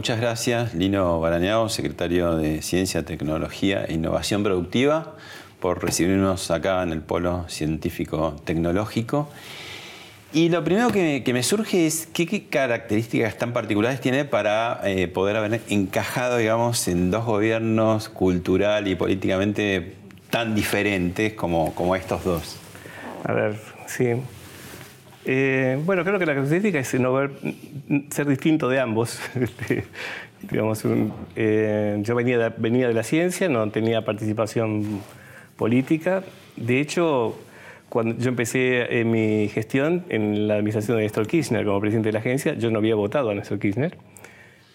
Muchas gracias, Lino Barañao, secretario de Ciencia, Tecnología e Innovación Productiva, por recibirnos acá en el Polo Científico Tecnológico. Y lo primero que, me surge es qué, características tan particulares tiene para eh, poder haber encajado, digamos, en dos gobiernos cultural y políticamente tan diferentes como estos dos. A ver, sí. Eh, bueno, creo que la característica es no ver, ser distinto de ambos. Este, digamos, eh, yo venía de, venía de la ciencia, no tenía participación política. De hecho, cuando yo empecé en mi gestión en la administración de Néstor Kirchner como presidente de la agencia, yo no había votado a Néstor Kirchner.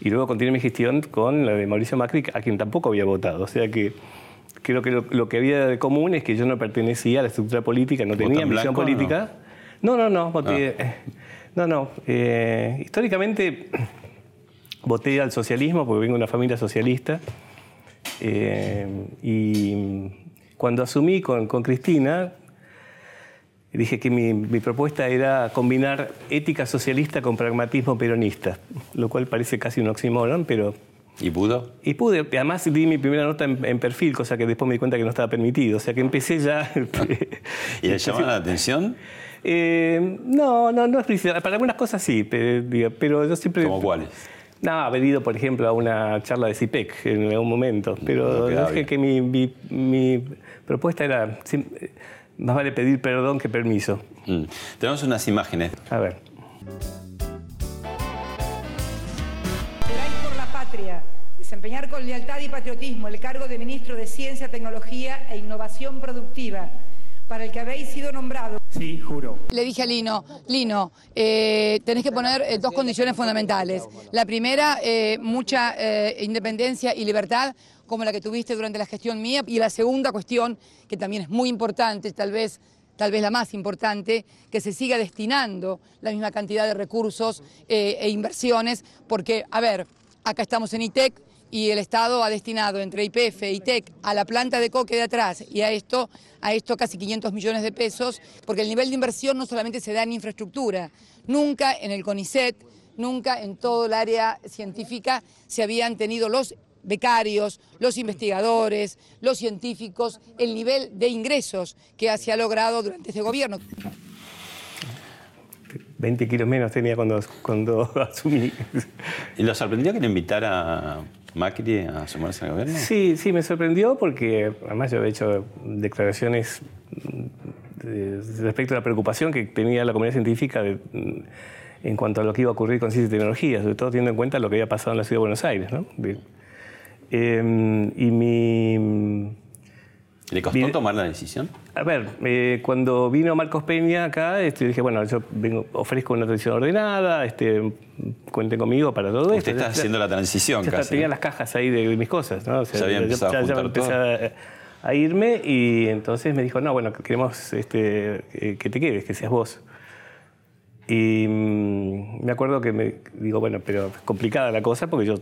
Y luego continué mi gestión con la de Mauricio Macri, a quien tampoco había votado. O sea que creo que lo, que había de común es que yo no pertenecía a la estructura política, no tenía misión política. No, no, no, voté. Ah. No, no. Eh, históricamente voté al socialismo porque vengo de una familia socialista. Eh, y cuando asumí con, Cristina, dije que mi, propuesta era combinar ética socialista con pragmatismo peronista, lo cual parece casi un oxímoron, pero... ¿Y pudo? Y pude. Además di mi primera nota en, perfil, cosa que después me di cuenta que no estaba permitido. O sea que empecé ya... ¿Y le llama la atención? Eh, no, no, no es principal. Para algunas cosas sí, pero, yo siempre... ¿Cómo cuáles? No, ha venido, por ejemplo, a una charla de CIPEC en algún momento, pero dije que mi, propuesta era, más vale pedir perdón que permiso. Mm. Tenemos unas imágenes. A ver. por la patria, desempeñar con lealtad y patriotismo el cargo de ministro de Ciencia, Tecnología e Innovación Productiva para el que habéis sido nombrado. Sí, juro. Le dije a Lino, Lino, eh, tenés que poner eh, dos condiciones fundamentales. La primera, eh, mucha independencia y libertad, como la que tuviste durante la gestión mía. Y la segunda cuestión, que también es muy importante, tal vez tal vez la más importante, que se siga destinando la misma cantidad de recursos e inversiones, porque, a ver, acá estamos en ITEC, y el Estado ha destinado entre IPF y TEC a la planta de coque de atrás y a esto, a esto casi 500 millones de pesos, porque el nivel de inversión no solamente se da en infraestructura, nunca en el CONICET, nunca en todo el área científica se habían tenido los becarios, los investigadores, los científicos, el nivel de ingresos que se ha logrado durante este gobierno. 20 kilos menos tenía cuando, cuando asumí. ¿Y lo sorprendió que le invitara Macri a sumarse al gobierno? Sí, sí, me sorprendió porque además yo he hecho declaraciones respecto a la preocupación que tenía la comunidad científica en cuanto a lo que iba a ocurrir con ciencia y tecnología, sobre todo teniendo en cuenta lo que había pasado en la ciudad de Buenos Aires. ¿no? Em, y mi ¿Le costó tomar la decisión? A ver, eh, cuando vino Marcos Peña acá, este, dije, bueno, yo ofrezco una transición ordenada, este, cuenten conmigo para todo esto. Usted está haciendo la transición ya casi. Tenía las cajas ahí de, mis cosas, ¿no? O sea, ya había empezado ya, a, irme y entonces me dijo, no, bueno, queremos este, que te quedes, que seas vos. Y mm, me acuerdo que me digo, bueno, pero es complicada la cosa porque yo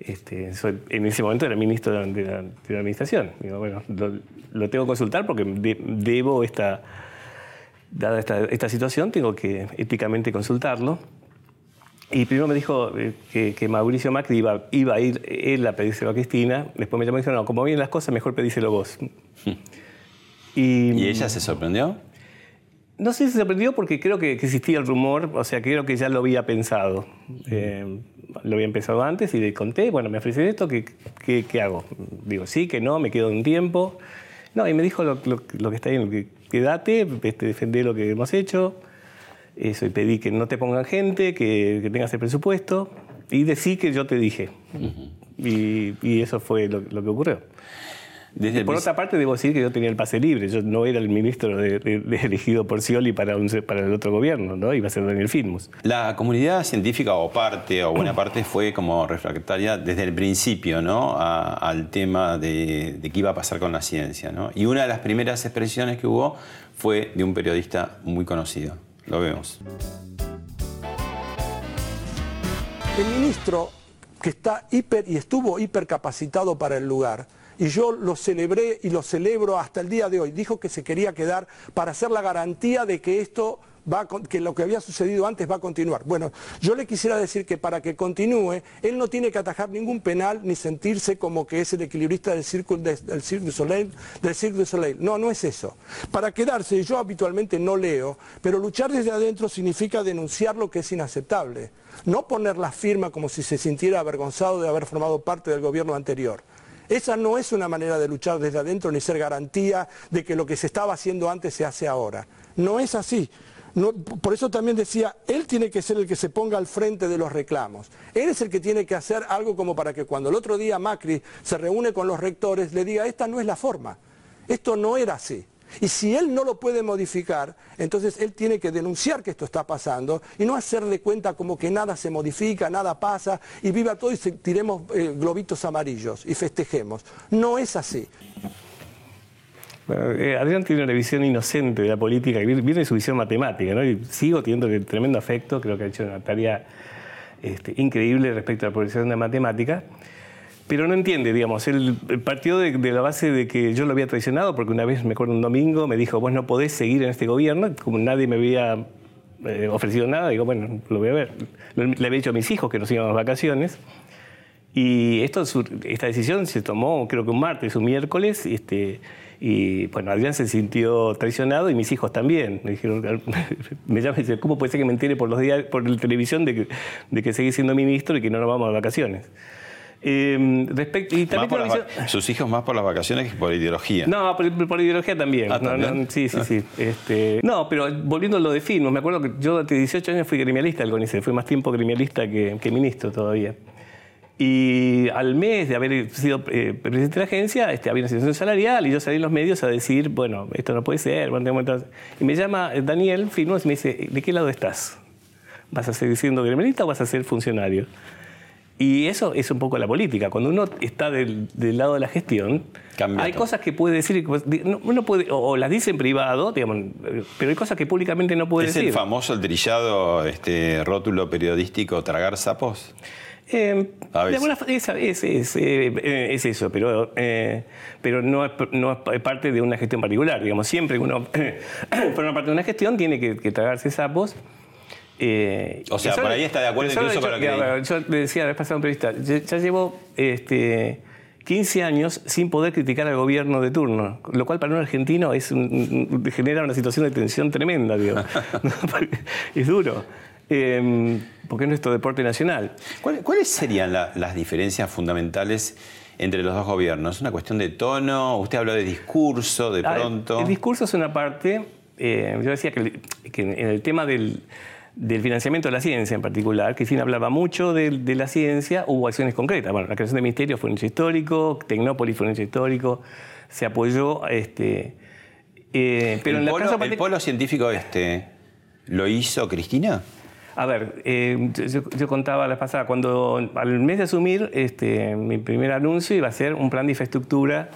este, en ese momento era ministro de la, administración. Digo, bueno, lo, tengo que consultar porque debo esta, dada esta, situación, tengo que éticamente consultarlo. Y primero me dijo eh, que, Mauricio Macri iba, iba, a ir él a pedírselo a Cristina. Después me llamó y dijo, no, como vienen las cosas, mejor pedíselo vos. y, ¿Y ella se sorprendió? No sé si se sorprendió porque creo que, existía el rumor, o sea, creo que ya lo había pensado. Eh, lo había empezado antes y le conté, bueno, me ofrecí esto, ¿qué, qué, hago? Digo, sí, que no, me quedo un tiempo. No, y me dijo lo, que está bien, que quédate, este, defendé lo que hemos hecho. Eso, y pedí que no te pongan gente, que, tengas el presupuesto. Y decí que yo te dije. y, eso fue lo, que ocurrió. Desde por otra parte, debo decir que yo tenía el pase libre. Yo no era el ministro elegido por Scioli para, para el otro gobierno, ¿no? Iba a ser Daniel Filmus. La comunidad científica, o parte, o buena parte, fue como refractaria desde el principio, ¿no? al tema de, de, qué iba a pasar con la ciencia, ¿no? Y una de las primeras expresiones que hubo fue de un periodista muy conocido. Lo vemos. El ministro que está hiper y estuvo hipercapacitado para el lugar, y yo lo celebré y lo celebro hasta el día de hoy. Dijo que se quería quedar para hacer la garantía de que esto va que lo que había sucedido antes va a continuar. Bueno, yo le quisiera decir que para que continúe, él no tiene que atajar ningún penal ni sentirse como que es el equilibrista del Cirque, del Cirque du del Cirque du Soleil. No, no es eso. Para quedarse, yo habitualmente no leo, pero luchar desde adentro significa denunciar lo que es inaceptable. No poner la firma como si se sintiera avergonzado de haber formado parte del gobierno anterior. Esa no es una manera de luchar desde adentro ni ser garantía de que lo que se estaba haciendo antes se hace ahora. No es así. por eso también decía, él tiene que ser el que se ponga al frente de los reclamos. Él es el que tiene que hacer algo como para que cuando el otro día Macri se reúne con los rectores le diga, esta no es la forma, esto no era así. Y si él no lo puede modificar, entonces él tiene que denunciar que esto está pasando y no hacerle cuenta como que nada se modifica, nada pasa y viva todo y tiremos eh, globitos amarillos y festejemos. No es así. Eh, Adrián tiene una visión inocente de la política, viene de su visión matemática, ¿no? Y sigo teniendo tremendo afecto, creo que ha hecho una tarea este, increíble respecto a la profesión de la matemática. Pero no entiende, digamos, él partió de, la base de que yo lo había traicionado, porque una vez, me acuerdo un domingo, me dijo, vos no podés seguir en este gobierno, como nadie me había eh, ofrecido nada, digo, bueno, lo voy a ver. Le había dicho a mis hijos que nos íbamos a vacaciones, y esto, esta decisión se tomó, creo que un martes, un miércoles, este, y bueno, Adrián se sintió traicionado y mis hijos también. Me dijeron, me llaman y dicen, ¿cómo puede ser que me entere por los días, por la televisión de que, de siendo ministro y que no nos vamos a vacaciones? Eh, respecto, y también sus hijos más por las vacaciones que por ideología. No, por, ideología también. Ah, no, sí, sí, sí. Este, no, pero volviendo a lo de Filmos, me acuerdo que yo durante 18 años fui gremialista del CONICET, fui más tiempo gremialista que, ministro todavía. Y al mes de haber sido eh, presidente de la agencia, este, había una situación salarial y yo salí en los medios a decir, bueno, esto no puede ser. Y me llama Daniel Filmos y me dice, ¿de qué lado estás? ¿Vas a seguir siendo gremialista o vas a ser funcionario? Y eso es un poco la política. Cuando uno está del, lado de la gestión, hay cosas que puede decir, uno puede, o, las dice en privado, digamos, pero hay cosas que públicamente no puede decir. ¿Es el famoso, el trillado este, rótulo periodístico tragar sapos? Eh, es, es, eh, es, eso, pero, eh, pero no, es, no, es, parte de una gestión particular. Digamos, siempre que uno forma parte de una gestión tiene que, que tragarse sapos. Eh, o sea, por ahí está de acuerdo incluso lo que... yo le decía la vez pasada en entrevista, ya, llevo este, 15 años sin poder criticar al gobierno de turno, lo cual para un argentino es genera una situación de tensión tremenda, digo. es duro. Eh, porque es nuestro deporte nacional. ¿Cuáles serían las diferencias fundamentales entre los dos gobiernos? ¿Es una cuestión de tono? ¿Usted habló de discurso de pronto? el discurso es una parte. Eh, yo decía que en el tema del del financiamiento de la ciencia en particular. Cristina hablaba mucho de, la ciencia, hubo acciones concretas. Bueno, la creación del ministerio fue un hecho histórico, Tecnópolis fue un hecho histórico, se apoyó. Este, eh, pero ¿El, en polo, ¿El polo científico este, lo hizo Cristina? A ver, eh, yo, contaba la pasada, cuando al mes de asumir, este, mi primer anuncio iba a ser un plan de infraestructura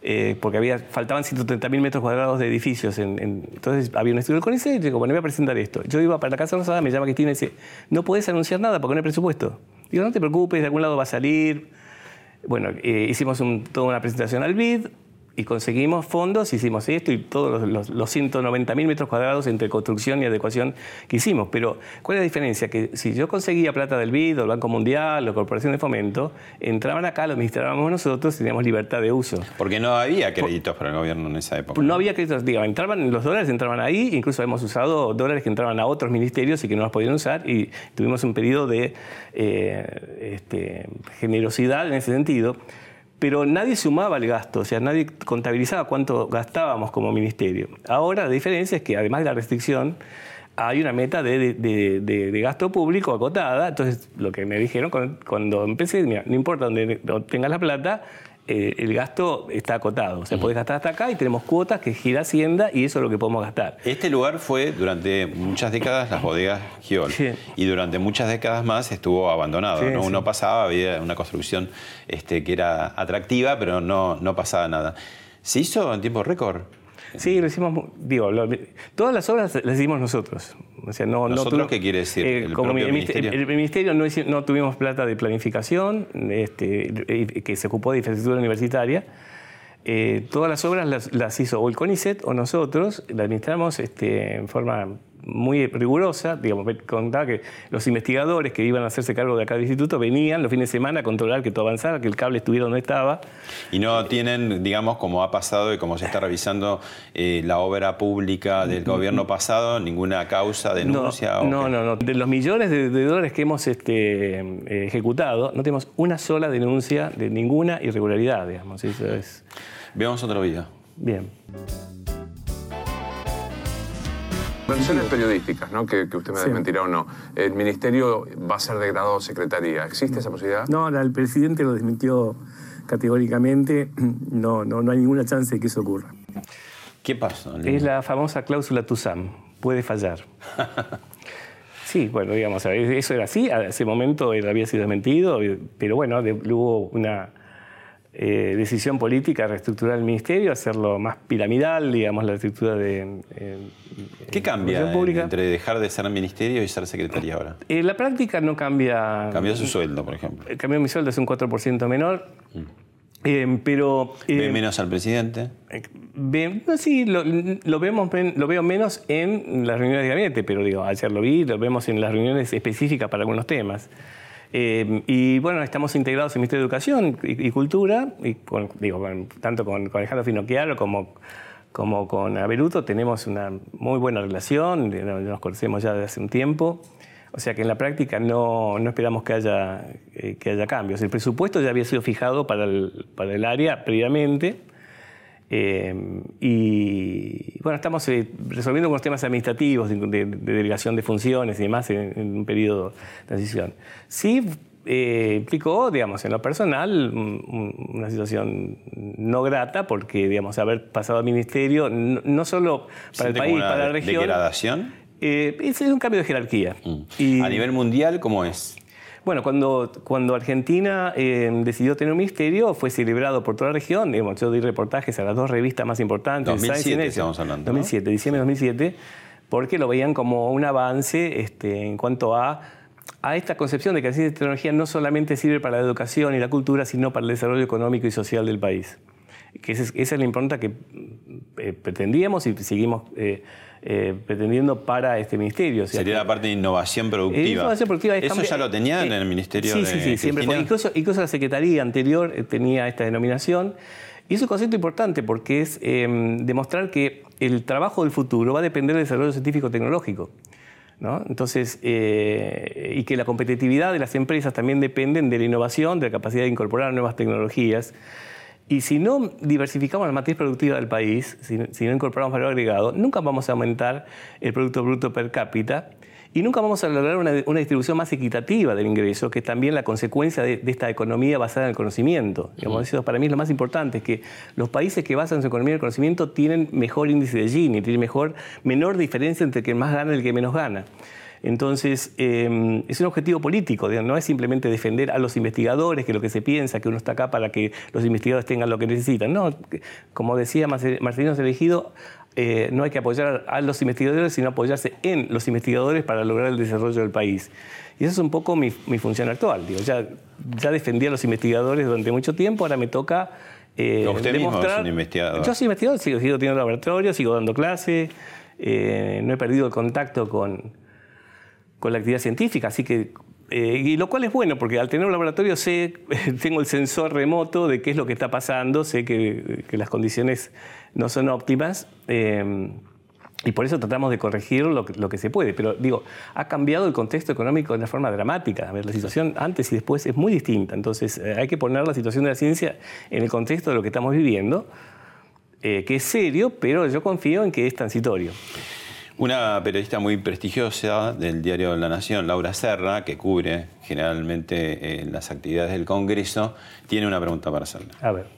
eh, porque había, faltaban 130.000 metros cuadrados de edificios. entonces había un estudio del CONICET y digo, bueno, voy a presentar esto. Yo iba para la Casa Rosada, me llama Cristina y dice, no puedes anunciar nada porque no hay presupuesto. Digo, no te preocupes, de algún lado va a salir. Bueno, eh, hicimos toda una presentación al BID, y conseguimos fondos, hicimos esto y todos los, los, 190.000 metros cuadrados entre construcción y adecuación que hicimos. Pero, ¿cuál es la diferencia? Que si yo conseguía plata del BID, o el Banco Mundial, o Corporación de Fomento, entraban acá, lo administrábamos nosotros y teníamos libertad de uso. Porque no había créditos para el gobierno en esa época. No, había créditos, digo, entraban, los dólares entraban ahí, incluso hemos usado dólares que entraban a otros ministerios y que no los podían usar, y tuvimos un periodo de eh, este, generosidad en ese sentido pero nadie sumaba el gasto, o sea, nadie contabilizaba cuánto gastábamos como ministerio. Ahora la diferencia es que además de la restricción, hay una meta de, gasto público acotada, entonces lo que me dijeron cuando, empecé, mira, no importa dónde tengas la plata, eh, el gasto está acotado. O sea, podés gastar hasta acá y tenemos cuotas que gira Hacienda y eso es lo que podemos gastar. Este lugar fue durante muchas décadas las bodegas Giol Sí. y durante muchas décadas más estuvo abandonado. Sí, ¿no? sí. Uno pasaba, había una construcción este, que era atractiva, pero no, no pasaba nada. ¿Se hizo en tiempo récord? Sí, lo hicimos, digo, lo- todas las obras las hicimos nosotros. O sea, no, no ¿Nosotros tuvi- qué quiere decir? Eh, ¿El como propio el, ministerio, el ministerio no, no tuvimos plata de planificación, este, que se ocupó de infraestructura universitaria. Eh, todas las obras las, las hizo o el CONICET o nosotros, las administramos este, en forma muy rigurosa. Digamos, me contaba que los investigadores que iban a hacerse cargo de acá del instituto venían los fines de semana a controlar que todo avanzara, que el cable estuviera donde estaba. Y no tienen, digamos, como ha pasado y como se está revisando eh, la obra pública del gobierno pasado, ninguna causa, denuncia. No, o no, no, no. De los millones de, de dólares que hemos este, eh, ejecutado, no tenemos una sola denuncia de ninguna irregularidad, digamos. Eso es Veamos otro video. bien. Versiones periodísticas, ¿no? Que, que usted me desmentirá o no. El ministerio va a ser degradado a secretaría. ¿Existe esa posibilidad? No, el presidente lo desmintió categóricamente. No, no, no hay ninguna chance de que eso ocurra. ¿Qué pasó? Es la famosa cláusula TUSAM. Puede fallar. Sí, bueno, digamos, eso era así. A ese momento él había sido desmentido, pero bueno, de- hubo una eh, decisión política reestructurar el ministerio, hacerlo más piramidal, digamos, la estructura de. eh, ¿Qué eh, cambia función pública. entre dejar de ser ministerio y ser secretaría ahora? Eh, la práctica no cambia. Cambió su sueldo, por ejemplo. Eh, Cambió mi sueldo, es un 4% menor. Eh, pero. Ve menos al presidente. Ve- no, sí, lo, lo vemos, lo veo menos en las reuniones de gabinete, pero digo, ayer lo vi, lo vemos en las reuniones específicas para algunos temas. Eh, y bueno, estamos integrados en Ministerio de Educación y, Cultura, y con- digo, tanto con, Alejandro Finocchiaro como, como con Aberuto tenemos una muy buena relación, nos conocemos ya desde hace un tiempo. O sea que en la práctica no, no esperamos que haya, eh, que haya cambios. El presupuesto ya había sido fijado para el, para el área previamente. Eh, y bueno, estamos eh, resolviendo algunos temas administrativos de, de- de delegación de funciones y demás en, en un periodo de transición. Sí eh, implicó, digamos, en lo personal, un- un- una situación no grata porque, digamos, haber pasado al ministerio, no, no solo para el ¿Siente país, una para la región. degradación? eh, es un cambio de jerarquía. Mm. Y- A nivel mundial, ¿cómo es? Bueno, cuando, cuando Argentina eh, decidió tener un ministerio, fue celebrado por toda la región. Digamos, yo di reportajes a las dos revistas más importantes. 2007 Science y Nature. estamos hablando, ¿no? 2007, diciembre de 2007, porque lo veían como un avance este, en cuanto a, a esta concepción de que la ciencia y tecnología no solamente sirve para la educación y la cultura, sino para el desarrollo económico y social del país. Que esa es, esa es la impronta que eh, pretendíamos y seguimos eh, eh, pretendiendo para este ministerio. O sea, Sería la parte de innovación productiva. eh, innovación productiva es Eso ya lo tenían en eh, el ministerio sí, de Sí, sí, siempre fue. Incluso, incluso la Secretaría anterior tenía esta denominación. Y es un concepto importante porque es eh, demostrar que el trabajo del futuro va a depender del desarrollo científico-tecnológico. ¿no? Entonces, y que la competitividad de las empresas también dependen de la innovación, de la capacidad de incorporar nuevas tecnologías. Y si no diversificamos la matriz productiva del país, si, si no incorporamos valor agregado, nunca vamos a aumentar el Producto Bruto per cápita y nunca vamos a lograr una, una distribución más equitativa del ingreso, que es también la consecuencia de, de esta economía basada en el conocimiento. Digamos, Eso para mí es lo más importante, es que los países que basan su economía en el conocimiento tienen mejor índice de Gini, tienen mejor, menor diferencia entre el que más gana y el que menos gana. Entonces, eh, es un objetivo político, no es simplemente defender a los investigadores, que lo que se piensa, que uno está acá para que los investigadores tengan lo que necesitan. No, como decía Marce- Marcelino Elegido, eh, no hay que apoyar a los investigadores, sino apoyarse en los investigadores para lograr el desarrollo del país. Y esa es un poco mi, mi función actual. Digo, ya, ya defendí a los investigadores durante mucho tiempo, ahora me toca eh, Usted mismo es demostrar... un investigador. Yo soy investigador, sigo, sigo teniendo laboratorio, sigo dando clase, eh, no he perdido el contacto con, con la actividad científica, así que eh, y lo cual es bueno porque al tener un laboratorio sé, tengo el sensor remoto de qué es lo que está pasando, sé que, las condiciones no son óptimas eh, y por eso tratamos de corregir lo que, lo que se puede. Pero digo, ha cambiado el contexto económico de una forma dramática. A ver, la situación antes y después es muy distinta. Entonces eh, hay que poner la situación de la ciencia en el contexto de lo que estamos viviendo, eh, que es serio, pero yo confío en que es transitorio. Una periodista muy prestigiosa del diario La Nación, Laura Serra, que cubre generalmente eh, las actividades del Congreso, tiene una pregunta para hacerle. A ver.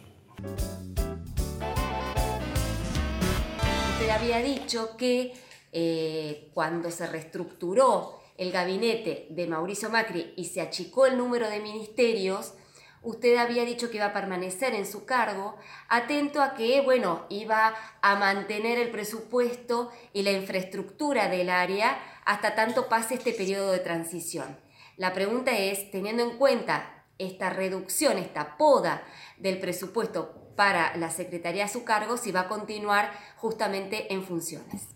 Usted había dicho que eh, cuando se reestructuró el gabinete de Mauricio Macri y se achicó el número de ministerios, usted había dicho que iba a permanecer en su cargo, atento a que, bueno, iba a mantener el presupuesto y la infraestructura del área hasta tanto pase este periodo de transición. La pregunta es, teniendo en cuenta esta reducción, esta poda del presupuesto para la Secretaría a su cargo, si va a continuar justamente en funciones.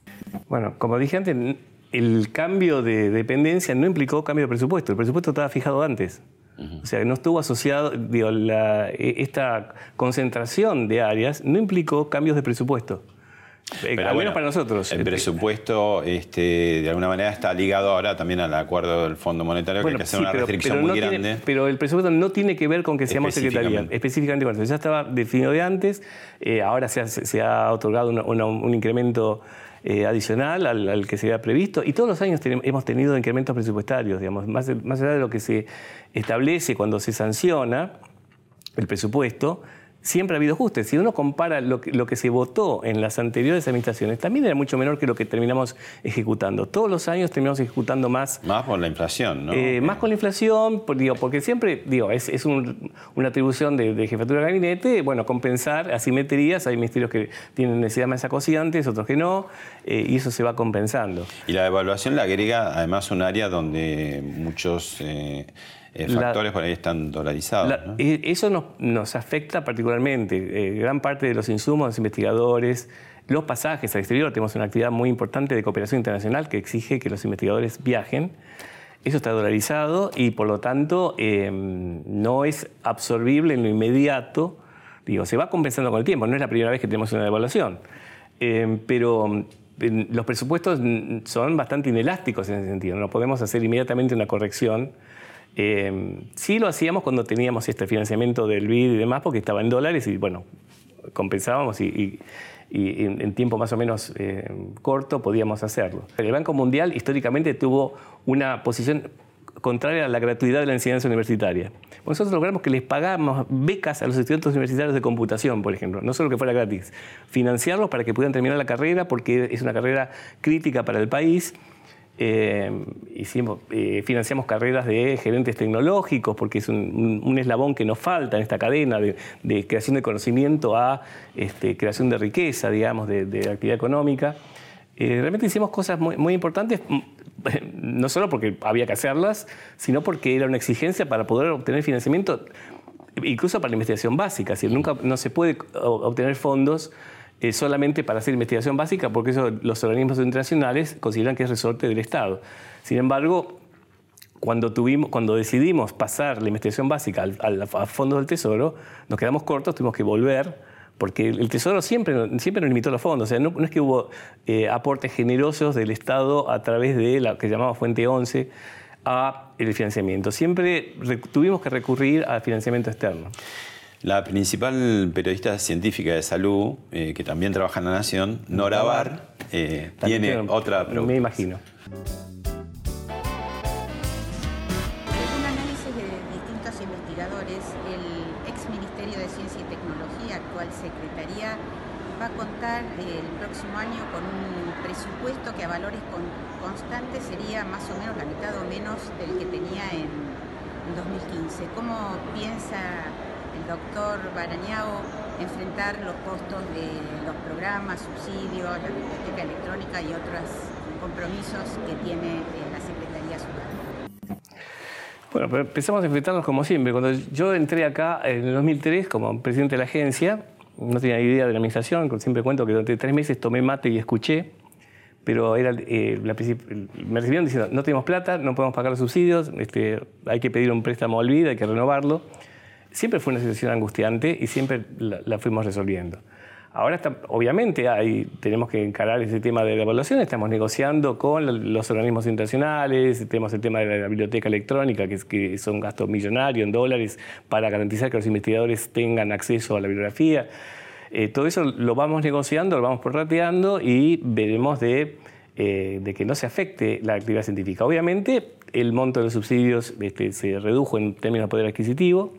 Bueno, como dije antes, el cambio de dependencia no implicó cambio de presupuesto, el presupuesto estaba fijado antes. O sea, no estuvo asociado, digo, e, esta concentración de áreas no implicó cambios de presupuesto. Eh, Pero al menos para nosotros. El presupuesto, este, de alguna manera, está ligado ahora también al acuerdo del Fondo Monetario, que hay que hacer una restricción muy grande. pero el presupuesto no tiene que ver con que seamos secretaría, específicamente con eso. Ya estaba definido de antes, eh, ahora se ha, otorgado un incremento eh, adicional al, que se había previsto. Y todos los años hemos tenido incrementos presupuestarios, digamos, más, más allá de lo que se establece cuando se sanciona el presupuesto, siempre ha habido ajustes. Si uno compara lo que, lo que, se votó en las anteriores administraciones, también era mucho menor que lo que terminamos ejecutando. Todos los años terminamos ejecutando más. Más por la inflación, ¿no? Eh, más con la inflación, digo, porque siempre, digo, es, es una atribución de, jefatura de gabinete, bueno, compensar asimetrías. Hay ministerios que tienen necesidad más acociantes, otros que no, eh, y eso se va compensando. Y la devaluación la agrega además un área donde muchos. Eh, eh, factores por ahí están dolarizados. Eso nos, afecta particularmente. Eh, gran parte de los insumos, los investigadores, los pasajes al exterior, tenemos una actividad muy importante de cooperación internacional que exige que los investigadores viajen. Eso está dolarizado y por lo tanto em, no es absorbible en lo inmediato. Digo, se va compensando con el tiempo, no es la primera vez que tenemos una devaluación. Em, pero los presupuestos son bastante inelásticos en ese sentido. No podemos hacer inmediatamente una corrección eh, sí lo hacíamos cuando teníamos este financiamiento del BID y demás, porque estaba en dólares y bueno, compensábamos y, en, tiempo más o menos eh, corto podíamos hacerlo. El Banco Mundial históricamente tuvo una posición contraria a la gratuidad de la enseñanza universitaria. Nosotros logramos que les pagamos becas a los estudiantes universitarios de computación, por ejemplo, no solo que fuera gratis, financiarlos para que pudieran terminar la carrera, porque es una carrera crítica para el país eh, hicimos, eh, financiamos carreras de gerentes tecnológicos porque es un, eslabón que nos falta en esta cadena de, creación de conocimiento a este, creación de riqueza, digamos, de, actividad económica. Eh, realmente hicimos cosas muy, importantes, no solo porque había que hacerlas, sino porque era una exigencia para poder obtener financiamiento, incluso para la investigación básica. Si nunca no se puede obtener fondos eh, solamente para hacer investigación básica, porque eso los organismos internacionales consideran que es resorte del Estado. Sin embargo, cuando, decidimos pasar la investigación básica al, fondo del Tesoro, nos quedamos cortos, tuvimos que volver, porque el Tesoro siempre, siempre nos limitó los fondos. O sea, no, es que hubo eh, aportes generosos del Estado a través de la que llamamos Fuente 11 a el financiamiento. Siempre tuvimos que recurrir al financiamiento externo. La principal periodista científica de salud, eh, que también trabaja en La Nación, Nora Bar, eh, tiene otra pregunta. Me imagino. Según análisis de distintos investigadores, el ex Ministerio de Ciencia y Tecnología, actual Secretaría, va a contar el próximo año con un presupuesto que a valores constantes sería más o menos la mitad o menos del que tenía en 2015. ¿Cómo piensa doctor Barañao enfrentar los costos de los programas, subsidios, la biblioteca electrónica y otros compromisos que tiene eh, la Secretaría Ciudadana. Bueno, pero empezamos a enfrentarnos como siempre. Cuando yo entré acá en el 2003 como presidente de la agencia, no tenía idea de la administración, siempre cuento que durante tres meses tomé mate y escuché, pero era, eh, me recibieron diciendo, no tenemos plata, no podemos pagar los subsidios, este, hay que pedir un préstamo al vida, hay que renovarlo siempre fue una situación angustiante y siempre la, fuimos resolviendo. Ahora, obviamente, hay, tenemos que encarar ese tema de la evaluación. Estamos negociando con los organismos internacionales, tenemos el tema de la biblioteca electrónica, que es, que es un gasto millonario en dólares para garantizar que los investigadores tengan acceso a la bibliografía. Eh, todo eso lo vamos negociando, lo vamos prorrateando y veremos de, eh, de, que no se afecte la actividad científica. Obviamente, el monto de los subsidios este, se redujo en términos de poder adquisitivo.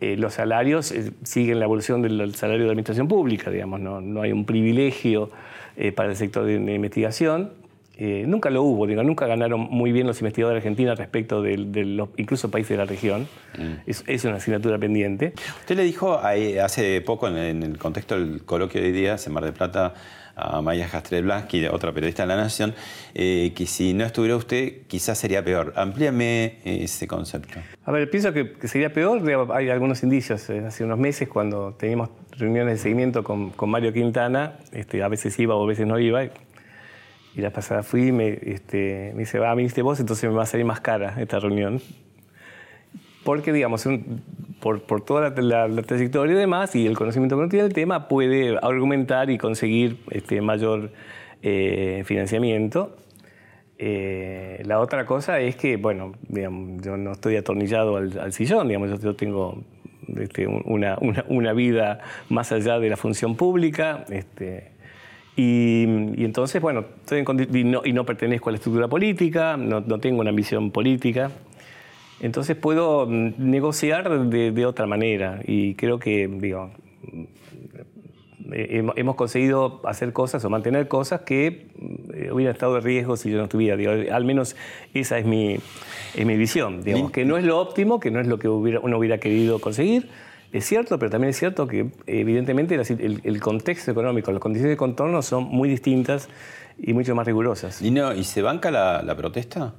Eh, los salarios eh, siguen la evolución del salario de la administración pública, digamos, no, no hay un privilegio eh, para el sector de, de investigación. nunca lo hubo, digo, nunca ganaron muy bien los investigadores de Argentina respecto de, los incluso países de la región. Mm. Es, es, una asignatura pendiente. Usted le dijo hace poco, en, en el contexto del coloquio de hoy día, en Mar del Plata, a Maya Blaski, otra periodista de La Nación, eh, que si no estuviera usted, quizás sería peor. Amplíame eh, ese concepto. A ver, pienso que, sería peor. Hay algunos indicios. Eh, hace unos meses, cuando teníamos reuniones de seguimiento con, Mario Quintana, este, a veces iba o a veces no iba. Y la pasada fui y me, este, me dice, va, viniste vos, entonces me va a salir más cara esta reunión porque, digamos, por, toda la, trayectoria y demás, y el conocimiento que uno tiene del tema, puede argumentar y conseguir este, mayor eh, financiamiento. Eh, la otra cosa es que, bueno, digamos, yo no estoy atornillado al, sillón, digamos, yo, tengo este, una, una, vida más allá de la función pública. Este, y, entonces, bueno, estoy y, no, y, no, pertenezco a la estructura política, no, no tengo una ambición política. Entonces puedo mm, negociar de, otra manera y creo que, digo, eh, hemos conseguido hacer cosas o mantener cosas que eh, hubieran estado de riesgo si yo no estuviera. al menos esa es mi, mi visión. Digamos, que no es lo óptimo, que no es lo que uno hubiera querido conseguir. Es cierto, pero también es cierto que evidentemente el, contexto económico, las condiciones de contorno son muy distintas y mucho más rigurosas. ¿Y, no, ¿y se banca la, la protesta?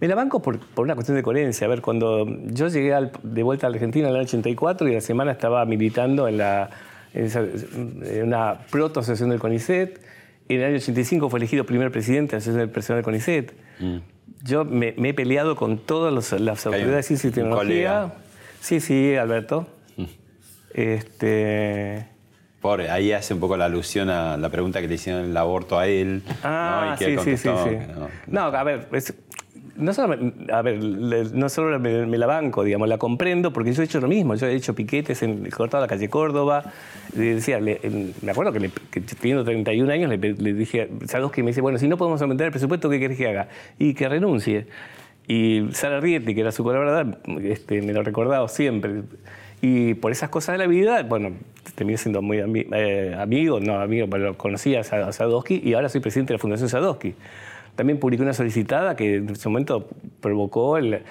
Me la banco por, una cuestión de coherencia. A ver, cuando yo llegué de vuelta a Argentina en el 84 y la semana estaba militando en, la, en, una proto-asociación del CONICET, en el año 85 fue elegido primer presidente de la Asociación del Personal del CONICET. Mm. Yo me, he peleado con todas las autoridades de ciencia y tecnología. Sí, sí, Alberto. Mm. Este... Pobre, ahí hace un poco la alusión a la pregunta que le hicieron el aborto a él. Ah, sí, sí, sí, no, a ver, no solo, a ver, no solo me, la banco, digamos, la comprendo, porque yo he hecho lo mismo. Yo he hecho piquetes en cortado la calle Córdoba. decía, me acuerdo que, teniendo 31 años le, dije a que me dice, bueno, si no podemos aumentar el presupuesto, ¿qué querés que haga? Y que renuncie. Y Sara Rieti, que era su colaboradora, este, me lo he recordado siempre. Y por esas cosas de la vida, bueno, terminé siendo muy eh, amigo, no amigo, pero conocí a Sadowski y ahora soy presidente de la Fundación Sadowski. También publiqué una solicitada que en ese momento provocó el,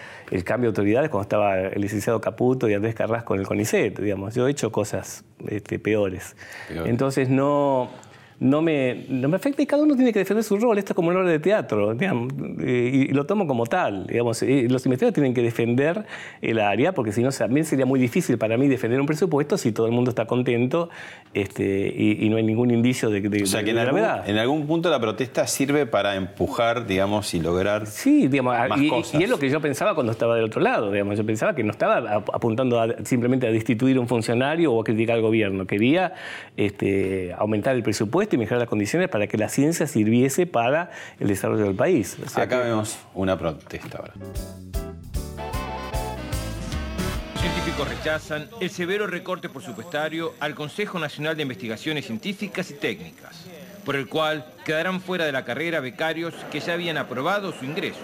cambio de autoridades cuando estaba el licenciado Caputo y Andrés Carrasco en el CONICET, digamos. Yo he hecho cosas este, peores. Entonces no no me, no me afecta y cada uno tiene que defender su rol. Esto es como una obra de teatro, y, lo tomo como tal. Digamos, los investigadores tienen que defender el área, porque si no, también sería muy difícil para mí defender un presupuesto si todo el mundo está contento este, y, no hay ningún indicio de, de, o sea, que en algún, en algún punto la protesta sirve para empujar, digamos, y lograr sí, digamos, más y, cosas. y es lo que yo pensaba cuando estaba del otro lado. Digamos, yo pensaba que no estaba apuntando simplemente a destituir un funcionario o a criticar al gobierno. Quería este, aumentar el presupuesto y mejorar las condiciones para que la ciencia sirviese para el desarrollo del país. Acá vemos una protesta ahora. científicos rechazan el severo recorte presupuestario al Consejo Nacional de Investigaciones Científicas y Técnicas, por el cual quedarán fuera de la carrera becarios que ya habían aprobado su ingreso.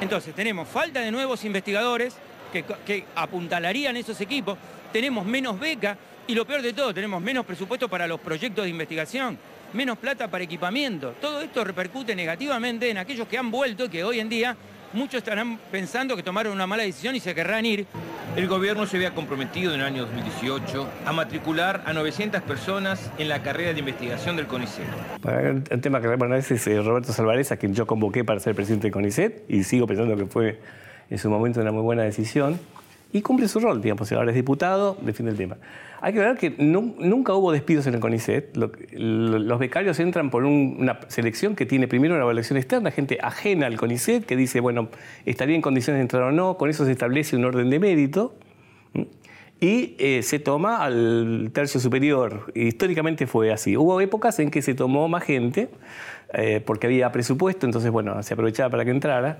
Entonces, tenemos falta de nuevos investigadores que, que apuntalarían esos equipos, tenemos menos becas y lo peor de todo, tenemos menos presupuesto para los proyectos de investigación menos plata para equipamiento. Todo esto repercute negativamente en aquellos que han vuelto, que hoy en día muchos estarán pensando que tomaron una mala decisión y se querrán ir. El gobierno se había comprometido en el año 2018 a matricular a 900 personas en la carrera de investigación del CONICET. El tema que bueno, es eh, Roberto Salvarez, a quien yo convoqué para ser presidente del CONICET, y sigo pensando que fue en su momento una muy buena decisión, y cumple su rol, digamos, ahora es diputado, defiende el tema. Hay que ver que nunca hubo despidos en el CONICET. los becarios entran por una selección que tiene primero una evaluación externa, gente ajena al CONICET, que dice, bueno, estaría en condiciones de entrar o no, con eso se establece un orden de mérito y eh, se toma al tercio superior. Históricamente fue así. Hubo épocas en que se tomó más gente eh, porque había presupuesto, entonces, bueno, se aprovechaba para que entrara.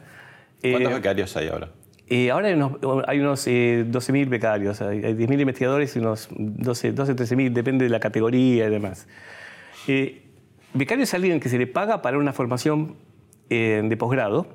¿Cuántos eh, becarios hay ahora? Ahora hay unos, hay unos 12.000 becarios, hay, 10.000 investigadores y unos 12, 12 13.000, depende de la categoría y demás. Eh, becario es alguien que se le paga para una formación eh, de posgrado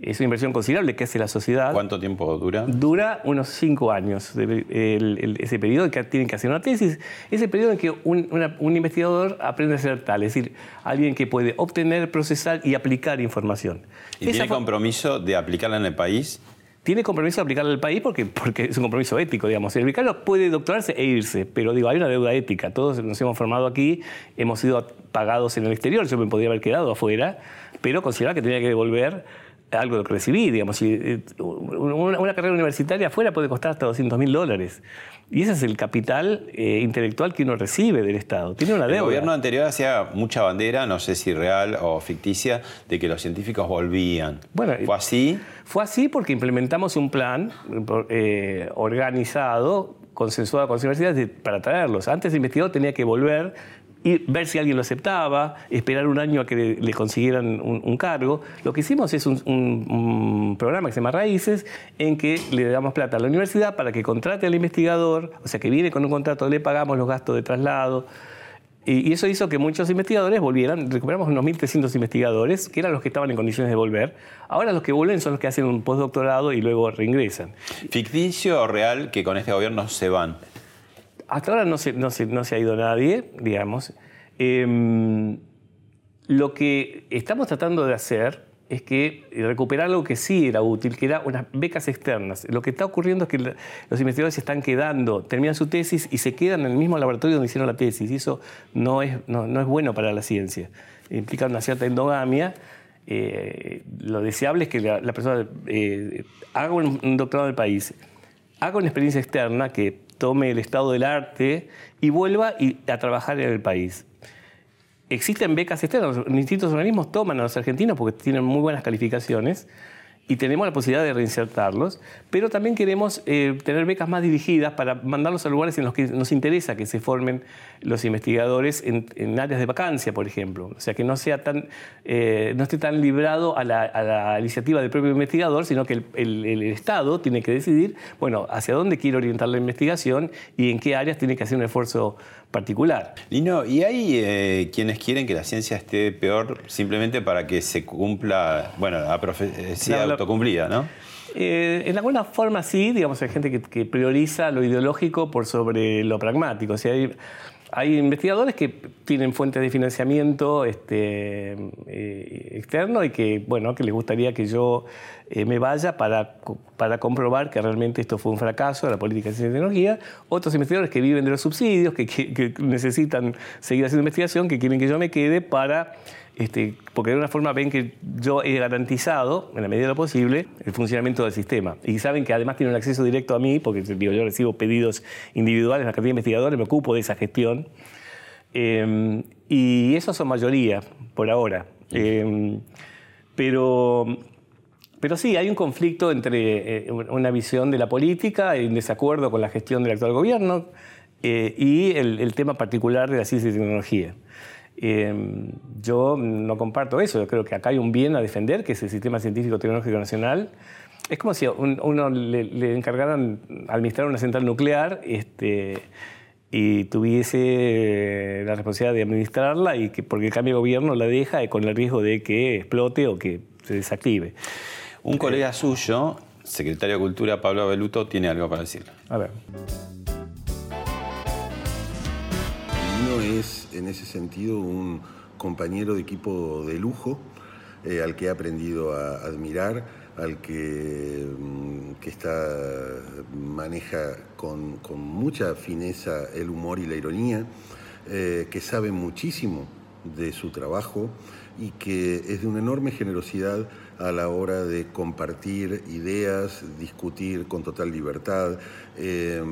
Es una inversión considerable que hace la sociedad. ¿Cuánto tiempo dura? Dura unos cinco años ese periodo que tienen que hacer una tesis. Ese periodo en que un, investigador aprende a ser tal, es decir, alguien que puede obtener, procesar y aplicar información. ¿Y tiene compromiso de aplicarla en el país? Tiene compromiso de aplicarla al país porque, porque es un compromiso ético, digamos. El becario puede doctorarse e irse, pero digo, hay una deuda ética. Todos nos hemos formado aquí, hemos sido pagados en el exterior, yo me podría haber quedado afuera, pero consideraba que tenía que devolver algo lo que recibí, digamos. Eh, una, carrera universitaria afuera puede costar hasta 200 mil dólares. Y ese es el capital eh, intelectual que uno recibe del Estado. Tiene una deuda. El gobierno anterior hacía mucha bandera, no sé si real o ficticia, de que los científicos volvían. Bueno, ¿Fue así? Fue así porque implementamos un plan eh, organizado, consensuado con las universidades para traerlos. Antes el investigador tenía que volver y ver si alguien lo aceptaba, esperar un año a que le, consiguieran un, cargo. Lo que hicimos es un, programa que se llama Raíces, en que le damos plata a la universidad para que contrate al investigador, o sea, que viene con un contrato, le pagamos los gastos de traslado. Y, eso hizo que muchos investigadores volvieran. Recuperamos unos 1.300 investigadores, que eran los que estaban en condiciones de volver. Ahora los que vuelven son los que hacen un postdoctorado y luego reingresan. ¿Ficticio o real que con este gobierno se van? Hasta ahora no se, ha ido nadie, digamos. Em, lo que estamos tratando de hacer es que recuperar algo que sí era útil, que era unas becas externas. Lo que está ocurriendo es que los investigadores se están quedando, terminan su tesis y se quedan en el mismo laboratorio donde hicieron la tesis. Y eso no es, no, es bueno para la ciencia. Implica una cierta endogamia. Eh, lo deseable es que la, persona eh, haga un, un doctorado en el país, haga una experiencia externa que tome el estado del arte y vuelva a trabajar en el país. Existen becas externas, distintos organismos toman a los argentinos porque tienen muy buenas calificaciones y tenemos la posibilidad de reinsertarlos, pero también queremos eh, tener becas más dirigidas para mandarlos a lugares en los que nos interesa que se formen los investigadores en, áreas de vacancia, por ejemplo. O sea, que no, sea tan, eh, no esté tan librado a la, iniciativa del propio investigador, sino que el, Estado tiene que decidir, bueno, hacia dónde quiere orientar la investigación y en qué áreas tiene que hacer un esfuerzo particular. Lino, ¿y hay eh, quienes quieren que la ciencia esté peor simplemente para que se cumpla, bueno, la profecía autocumplida, ¿no? Eh, en alguna forma sí, digamos, hay gente que, prioriza lo ideológico por sobre lo pragmático. O sea, hay, hay investigadores que tienen fuentes de financiamiento este, eh, externo y que, bueno, que les gustaría que yo eh, me vaya para, para comprobar que realmente esto fue un fracaso de la política de ciencia y tecnología. Otros investigadores que viven de los subsidios, que necesitan seguir haciendo investigación, que quieren que yo me quede para este, porque de una forma ven que yo he garantizado, en la medida de lo posible, el funcionamiento del sistema. Y saben que además tienen acceso directo a mí, porque yo recibo pedidos individuales, la cantidad de investigadores, me ocupo de esa gestión. Em, y eso son mayoría, por ahora. Em, pero, pero sí, hay un conflicto entre eh, una visión de la política un desacuerdo con la gestión del actual gobierno eh, y el, el tema particular de la ciencia y tecnología. Em, yo no comparto eso, yo creo que acá hay un bien a defender, que es el Sistema Científico Tecnológico Nacional. Es como si uno le, encargaran administrar una central nuclear este, y tuviese la responsabilidad de administrarla y que porque el cambio de gobierno la deja con el riesgo de que explote o que se desactive. Un colega suyo, secretario de Cultura, Pablo Beluto, tiene algo para decir. A ver. es en ese sentido un compañero de equipo de lujo eh, al que he aprendido a admirar, al que, mm, que está, maneja con, mucha fineza el humor y la ironía, eh, que sabe muchísimo de su trabajo y que es de una enorme generosidad a la hora de compartir ideas, discutir con total libertad, eh,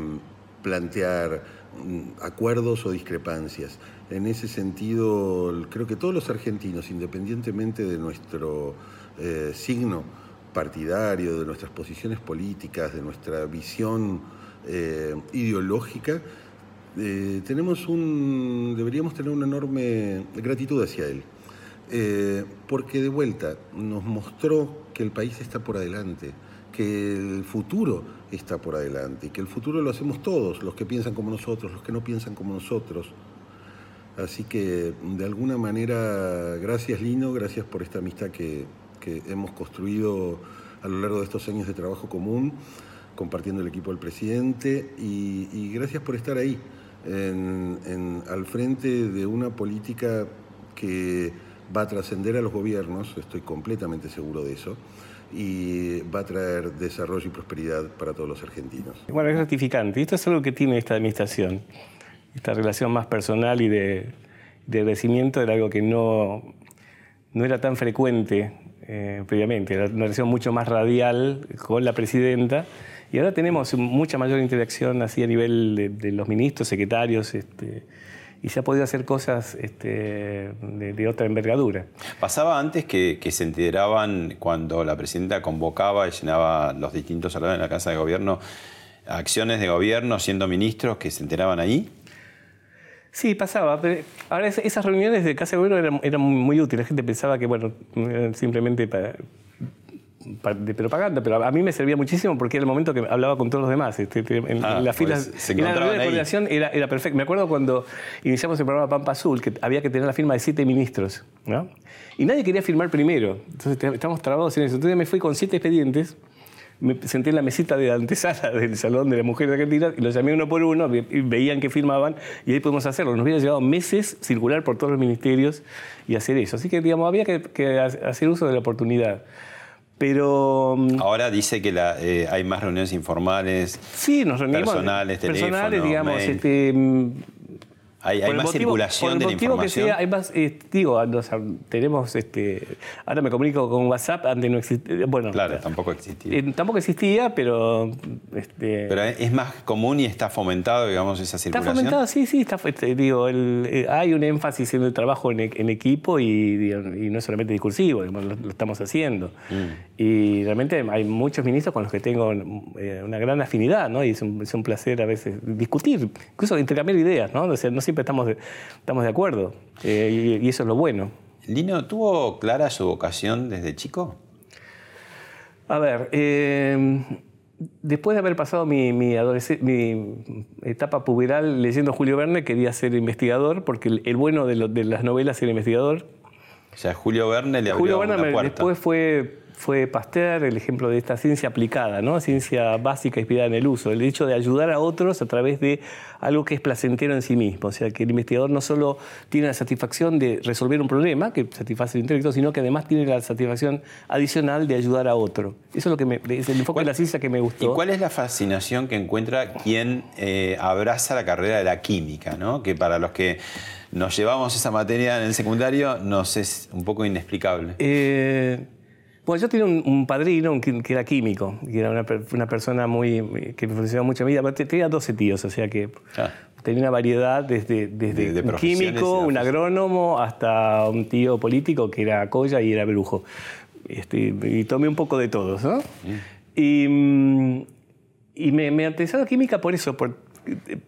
plantear mm, acuerdos o discrepancias. En ese sentido, creo que todos los argentinos, independientemente de nuestro eh, signo partidario, de nuestras posiciones políticas, de nuestra visión eh, ideológica, eh, tenemos un, deberíamos tener una enorme gratitud hacia él. Porque de vuelta nos mostró que el país está por adelante, que el futuro está por adelante y que el futuro lo hacemos todos, los que piensan como nosotros, los que no piensan como nosotros. Así que de alguna manera, gracias Lino, gracias por esta amistad que, que hemos construido a lo largo de estos años de trabajo común, compartiendo el equipo del presidente, y, gracias por estar ahí, al frente de una política que va a trascender a los gobiernos, estoy completamente seguro de eso, y va a traer desarrollo y prosperidad para todos los argentinos. Bueno, es gratificante. Esto es algo que tiene esta administración. Esta relación más personal y de, de agradecimiento era algo que no, no era tan frecuente eh, previamente. Era una relación mucho más radial con la presidenta. Y ahora tenemos mucha mayor interacción así a nivel de, los ministros, secretarios. Este, y se ha podido hacer cosas este, de, otra envergadura. ¿Pasaba antes que, se enteraban cuando la presidenta convocaba y llenaba los distintos salones de la Casa de Gobierno acciones de gobierno siendo ministros que se enteraban ahí? Sí, pasaba. Pero ahora esas reuniones de Casa de Gobierno eran, eran muy útiles. La gente pensaba que, bueno, simplemente para, de propaganda, pero a mí me servía muchísimo porque era el momento que hablaba con todos los demás. Este, este, en, ah, las filas, pues, en la de coordinación era, era, perfecto. Me acuerdo cuando iniciamos el programa Pampa Azul, que había que tener la firma de siete ministros, ¿no? Y nadie quería firmar primero. Entonces estábamos trabados en eso. Entonces me fui con siete expedientes me senté en la mesita de antesala del Salón de la Mujer de Argentina y los llamé uno por uno, y veían que firmaban y ahí pudimos hacerlo. Nos hubiera llevado meses circular por todos los ministerios y hacer eso. Así que, digamos, había que, que hacer uso de la oportunidad. Pero. Mm, Ahora dice que la, eh, hay más reuniones informales. Sí, nos reunimos. Personales, Personales, digamos. Este, mm, hay, más circulación de la información. Que sea, hay más, eh, digo, tenemos, este, ahora me comunico con WhatsApp, antes no existía, bueno. Claro, tampoco existía. Eh, tampoco existía, pero... Este, pero es más común y está fomentado, digamos, esa circulación. Está fomentado, sí, sí, está, digo, eh, hay un énfasis en el trabajo en, equipo y, no solamente discursivo, lo, estamos haciendo. Mm. Y realmente hay muchos ministros con los que tengo una gran afinidad, ¿no? Y es un, es un, placer a veces discutir, incluso intercambiar ideas, ¿no? O sea, no siempre estamos de, estamos de acuerdo. Eh, y, eso es lo bueno. Lino, ¿tuvo clara su vocación desde chico? A ver, eh, después de haber pasado mi, mi, mi, etapa puberal leyendo Julio Verne, quería ser investigador, porque el, bueno de, las novelas era investigador. O sea, Julio Verne le abrió Julio Verne después fue fue Pasteur el ejemplo de esta ciencia aplicada, ¿no? ciencia básica inspirada en el uso, el hecho de ayudar a otros a través de algo que es placentero en sí mismo. O sea, que el investigador no solo tiene la satisfacción de resolver un problema, que satisface el intelecto, sino que además tiene la satisfacción adicional de ayudar a otro. Eso es, lo que me, es el enfoque de la ciencia que me gustó. ¿Y cuál es la fascinación que encuentra quien eh, abraza la carrera de la química? ¿no? Que para los que nos llevamos esa materia en el secundario nos es un poco inexplicable. Eh, bueno, yo tenía un, padrino que, era químico, que era una, persona muy, que me funcionaba mucho a mi vida. Tenía 12 tíos, o sea que ah. tenía una variedad desde, desde un químico, un agrónomo, hasta un tío político que era colla y era brujo. Este, y tomé un poco de todos, ¿no? Mm. Y, mm, y me, me interesaba química por eso, por,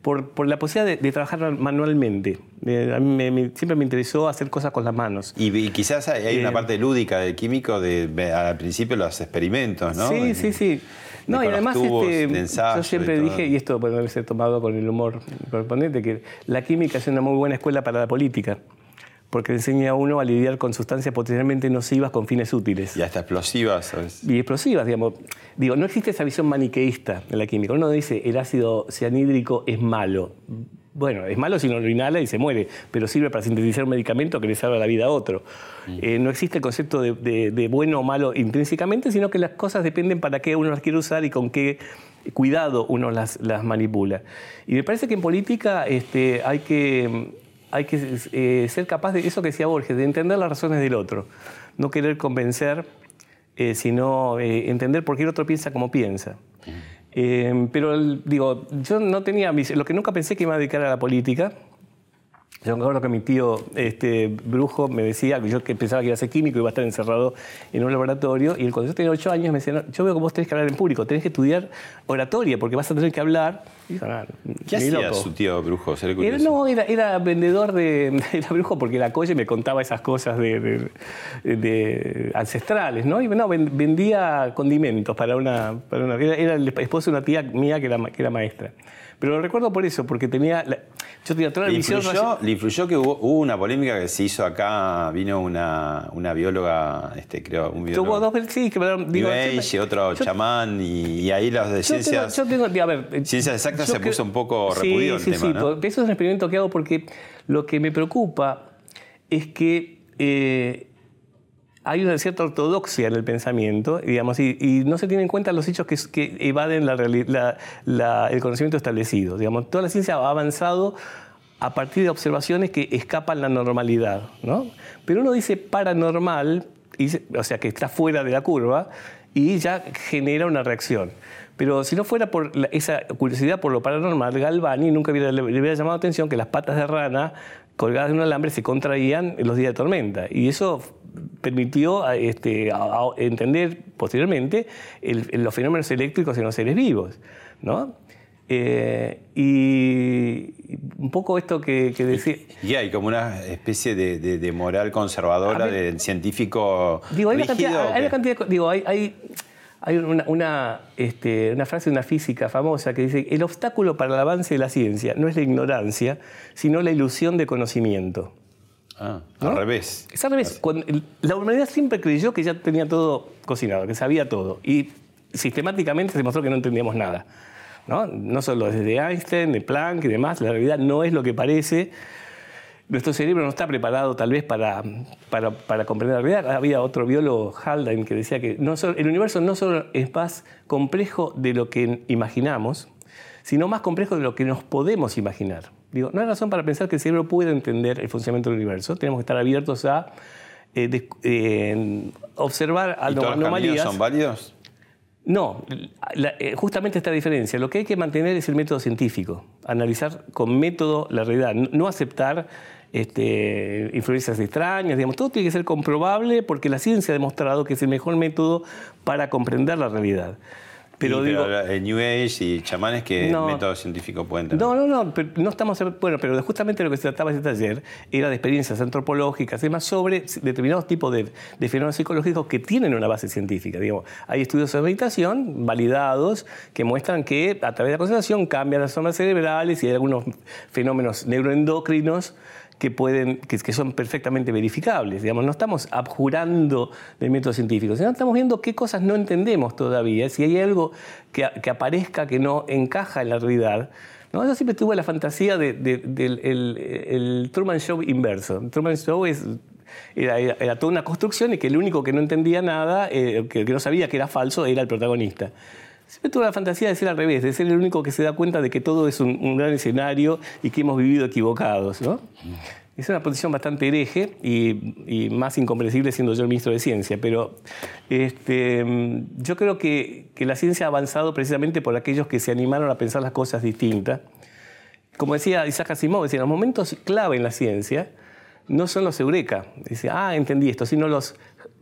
por, la posibilidad de, trabajar manualmente. a mí siempre me interesó hacer cosas con las manos. Y, quizás hay una eh, parte lúdica del químico, de, al principio los experimentos, ¿no? Sí, sí, sí. No, y además este, yo siempre dije, y esto puede ser tomado con el humor correspondiente, que la química es una muy buena escuela para la política porque enseña a uno a lidiar con sustancias potencialmente nocivas con fines útiles. Y hasta explosivas. ¿sabes? Y explosivas, digamos. Digo, no existe esa visión maniqueísta en la química. Uno dice, el ácido cianhídrico es malo. Bueno, es malo si no lo inhala y se muere, pero sirve para sintetizar un medicamento que le salva la vida a otro. Mm. Eh, no existe el concepto de, bueno o malo intrínsecamente, sino que las cosas dependen para qué uno las quiere usar y con qué cuidado uno las, las manipula. Y me parece que en política este, hay que hay que eh, ser capaz de eso que decía Borges, de entender las razones del otro. No querer convencer, eh, sino eh, entender por qué el otro piensa como piensa. pero digo, yo no tenía, lo que nunca pensé que iba a dedicar a la política, yo me acuerdo que mi tío este, brujo me decía, que yo que pensaba que iba a ser químico y iba a estar encerrado en un laboratorio, y cuando yo tenía ocho años me decía, yo veo que vos tenés que hablar en público, tenés que estudiar oratoria, porque vas a tener que hablar. ¿Qué hacía su tío brujo? Era, no, era, vendedor de... Era brujo porque la colle me contaba esas cosas de, ancestrales, ¿no? Y no, vendía condimentos para una... era, el esposo de una tía mía que era, que era maestra. Pero lo recuerdo por eso, porque tenía... yo tenía toda la visión... ¿Le influyó que hubo, hubo una polémica que se hizo acá? Vino una, una bióloga, este, creo, un biólogo. Tuvo dos sí, que New digo, Age y otro chamán, y, y ahí los de Yo tengo- ciencias, yo tengo- a ver, eh, ciencias exactas se puso un poco Sí, repudio el sí, tema, sí, eso es un experimento que hago porque lo que me preocupa es que eh, hay una cierta ortodoxia en el pensamiento, digamos, y, no se tienen en cuenta los hechos que, evaden el conocimiento establecido. Digamos, toda la ciencia ha avanzado a partir de observaciones que escapan la normalidad, ¿no? Pero uno dice paranormal, o sea, que está fuera de la curva, y ya genera una reacción. Pero si no fuera por esa curiosidad por lo paranormal, Galvani nunca hubiera, le hubiera llamado la atención que las patas de rana colgadas de un alambre se contraían en los días de tormenta. Y eso permitió este, a- a entender posteriormente el- los fenómenos eléctricos en los seres vivos. ¿no? Eh, y un poco esto que, que decía... Y hay como una especie de, de- de moral conservadora ver, del científico Digo, hay una cantidad, hay una cantidad de digo, hay, hay, hay una, una, este, una frase de una física famosa que dice, el obstáculo para el avance de la ciencia no es la ignorancia, sino la ilusión de conocimiento. Ah, ¿no? al revés. Es al revés. Cuando la humanidad siempre creyó que ya tenía todo cocinado, que sabía todo. Y sistemáticamente se demostró que no entendíamos nada. ¿no? no solo desde Einstein, de Planck y demás, la realidad no es lo que parece. Nuestro cerebro no está preparado tal vez para, para, para comprender la realidad. Había otro biólogo, Haldane, que decía que no solo- el universo no solo es más complejo de lo que imaginamos, sino más complejo de lo que nos podemos imaginar. Digo, no hay razón para pensar que el cerebro puede entender el funcionamiento del universo. Tenemos que estar abiertos a eh, eh, observar ¿Y todos los anomalías. son válidos? No, la- eh, justamente esta diferencia. Lo que hay que mantener es el método científico, analizar con método la realidad, no, no aceptar este, influencias extrañas, digamos, todo tiene que ser comprobable porque la ciencia ha demostrado que es el mejor método para comprender la realidad. Pero Y, digo, el New Age y chamanes que No. método científico pueden tener. no, no, no, pero no estamos. Bueno, pero justamente lo que se trataba este taller era de experiencias antropológicas, además sobre determinados tipos de, de fenómenos psicológicos que tienen una base científica. Digamos, hay estudios de meditación validados que muestran que a través de la concentración cambian las zonas cerebrales y hay algunos fenómenos neuroendocrinos que, pueden, que, que son perfectamente verificables. Digamos, no estamos abjurando del método científico, sino estamos viendo qué cosas no entendemos todavía, si hay algo que, que aparezca que no encaja en la realidad. ¿no? Yo siempre tuve la fantasía de- de- del el- Truman Show inverso. Truman Show es, era- era toda una construcción y que el único que no entendía nada, eh, que, que no sabía que era falso, era el protagonista. Siempre tuve la fantasía de ser al revés, de ser el único que se da cuenta de que todo es un, gran escenario y que hemos vivido equivocados. ¿no? Es una posición bastante hereje y, y más incomprensible siendo yo el ministro de Ciencia, pero este, yo creo que, que la ciencia ha avanzado precisamente por aquellos que se animaron a pensar las cosas distintas. Como decía Isaac Asimov, decía, los momentos clave en la ciencia no son los eureka. Dice, ah, entendí esto, sino los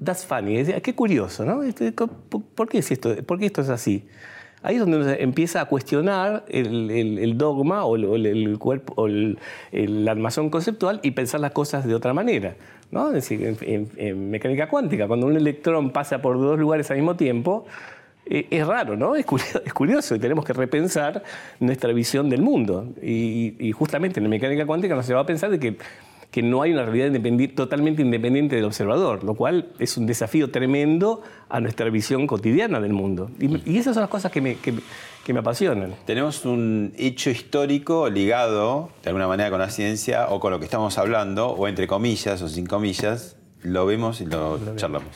that's funny. Decía, qué curioso, ¿no? Este, ¿Por qué, es esto, ¿Por qué esto es así? Ahí es donde empieza a cuestionar el, dogma o el, cuerpo o el, armazón conceptual y pensar las cosas de otra manera. ¿no? Es decir, en, mecánica cuántica, cuando un electrón pasa por dos lugares al mismo tiempo, eh, es raro, ¿no? Es curioso, es curioso y tenemos que repensar nuestra visión del mundo. Y, justamente en la mecánica cuántica nos lleva a pensar de que, que no hay una realidad totalmente independiente del observador, lo cual es un desafío tremendo a nuestra visión cotidiana del mundo. Y, y esas son las cosas que me, que, que me apasionan. Tenemos un hecho histórico ligado, de alguna manera, con la ciencia o con lo que estamos hablando, o entre comillas o sin comillas, lo vemos y lo, charlamos.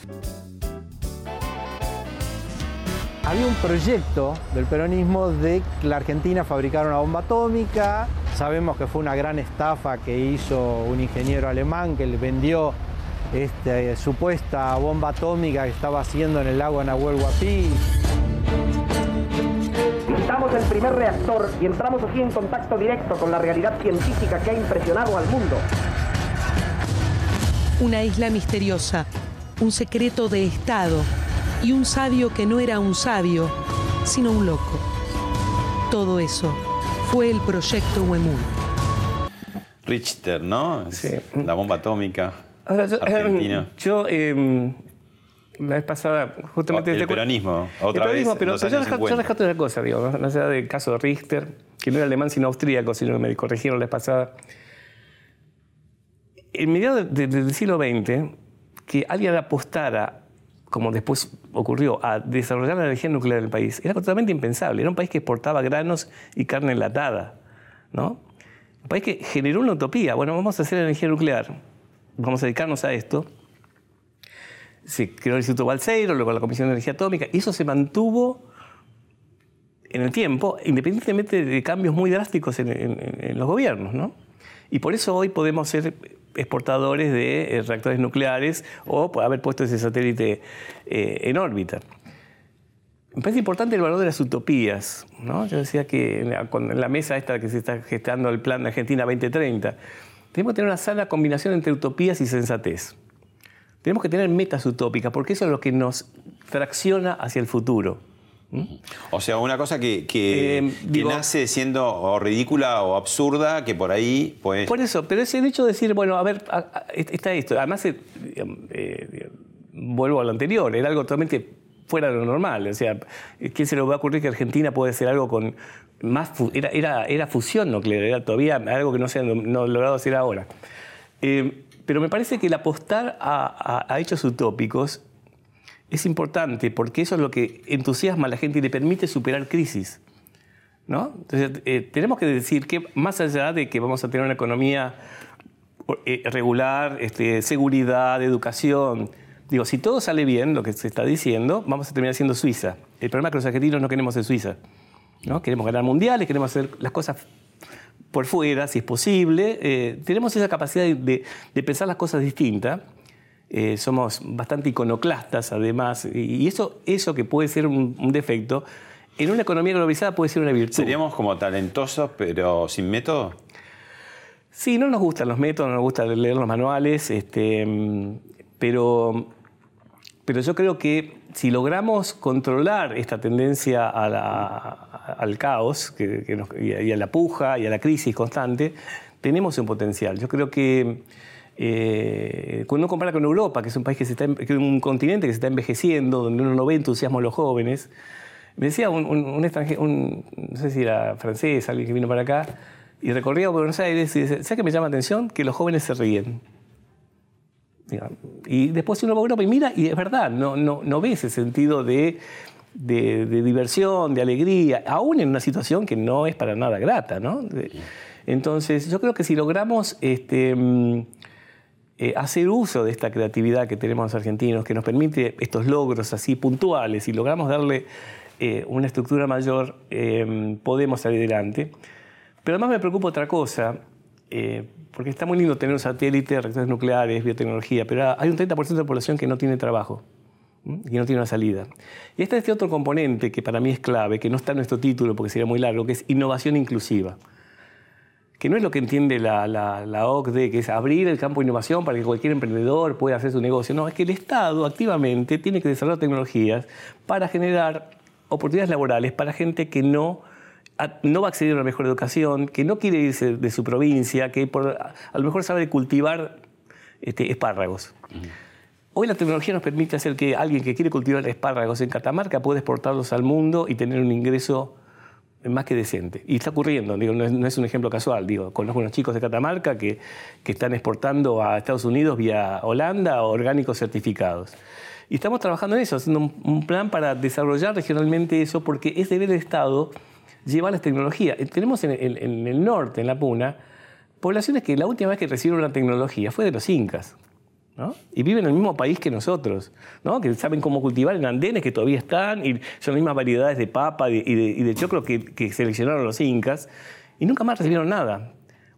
Había un proyecto del peronismo de que la Argentina fabricara una bomba atómica. Sabemos que fue una gran estafa que hizo un ingeniero alemán que le vendió esta supuesta bomba atómica que estaba haciendo en el lago Nahuel Huapi. Visitamos el primer reactor y entramos así en contacto directo con la realidad científica que ha impresionado al mundo. Una isla misteriosa, un secreto de Estado y un sabio que no era un sabio, sino un loco. Todo eso fue el proyecto Huemul. Richter, ¿no? Es La bomba atómica. Ahora, yo, Argentina. yo, eh, la vez pasada, justamente... El peronismo, otra el peronismo, vez, pero los yo, yo 50. rescato una cosa, digo, más allá del caso de Richter, que no era alemán sino austríaco, si no me corrigieron la vez pasada. en mediados del siglo XX, que alguien apostara, como después ocurrió, a desarrollar la energía nuclear en el país, era totalmente impensable. Era un país que exportaba granos y carne enlatada, ¿no? Un país que generó una utopía. Bueno, vamos a hacer energía nuclear, vamos a dedicarnos a esto. Se creó el Instituto Balseiro, luego la Comisión de Energía Atómica, y eso se mantuvo en el tiempo, independientemente de cambios muy drásticos en, los gobiernos, ¿no? Y por eso hoy podemos ser exportadores de eh, reactores nucleares o haber puesto ese satélite eh, en órbita. Me parece importante el valor de las utopías. ¿no? Yo decía que en la, mesa esta que se está gestando el plan de Argentina 2030, tenemos que tener una sana combinación entre utopías y sensatez. Tenemos que tener metas utópicas, porque eso es lo que nos tracciona hacia el futuro. O sea, una cosa que, que, eh, nace siendo ridícula o absurda, que por ahí pues... Por eso, pero es el hecho de decir, bueno, a ver, está esto. Además, eh, eh, vuelvo a lo anterior, era algo totalmente fuera de lo normal. O sea, ¿quién se le va a ocurrir que Argentina puede ser algo con más... Era, era, era fusión nuclear, era todavía algo que no se ha no logrado hacer ahora. pero me parece que el apostar a hechos utópicos es importante porque eso es lo que entusiasma a la gente y le permite superar crisis. ¿no? Entonces, eh, tenemos que decir que más allá de que vamos a tener una economía eh, regular, este, seguridad, educación, digo, si todo sale bien, lo que se está diciendo, vamos a terminar siendo Suiza. El problema es que los argentinos no queremos ser Suiza. ¿no? Queremos ganar mundiales, queremos hacer las cosas por fuera, si es posible. Eh, tenemos esa capacidad de, de pensar las cosas distintas. Eh, somos bastante iconoclastas además, y eso, eso que puede ser un, defecto, en una economía globalizada puede ser una virtud. ¿Seríamos como talentosos pero sin método? Sí, no nos gustan los métodos, no nos gusta leer los manuales, este, pero, pero yo creo que si logramos controlar esta tendencia al caos y a la puja y a la crisis constante, tenemos un potencial. Yo creo que eh, cuando uno compara con Europa, que es un país que, se está, que es un continente que se está envejeciendo, donde uno no ve entusiasmo a los jóvenes, me decía un, extranjero, no sé si era francés, alguien que vino para acá, y recorría Buenos Aires y dice, ¿sabes qué me llama la atención? Que los jóvenes se ríen. Y después uno va a Europa y mira, y es verdad, no, no, no ve ese sentido de, de, diversión, de alegría, aún en una situación que no es para nada grata. ¿no? Entonces, yo creo que si logramos este, mm, eh, hacer uso de esta creatividad que tenemos los argentinos, que nos permite estos logros así puntuales y logramos darle eh, una estructura mayor, eh, podemos salir adelante. Pero además me preocupa otra cosa, porque está muy lindo tener un satélite, reactores nucleares, biotecnología, pero hay un 30% de la población que no tiene trabajo y no tiene una salida. Y está este otro componente que para mí es clave, que no está en nuestro título porque sería muy largo, que es innovación inclusiva que no es lo que entiende la, la, OCDE, que es abrir el campo de innovación para que cualquier emprendedor pueda hacer su negocio. No, es que el Estado activamente tiene que desarrollar tecnologías para generar oportunidades laborales para gente que no, no va a acceder a una mejor educación, que no quiere irse de su provincia, que a lo mejor sabe cultivar este, espárragos. Hoy la tecnología nos permite hacer que alguien que quiere cultivar espárragos en Catamarca pueda exportarlos al mundo y tener un ingreso más que decente. Y está ocurriendo, no, es, un ejemplo casual. Digo, conozco unos chicos de Catamarca que, que están exportando a Estados Unidos vía Holanda orgánicos certificados. Y estamos trabajando en eso, haciendo un, plan para desarrollar regionalmente eso, porque es deber del Estado llevar las tecnologías. Eh, tenemos en, en el norte, en la Puna, poblaciones que la última vez que recibieron la tecnología fue de los incas. Y viven en el mismo país que nosotros, ¿no? que saben cómo cultivar en andenes que todavía están, y son las mismas variedades de papa y de, choclo que, que, seleccionaron los incas, y nunca más recibieron nada.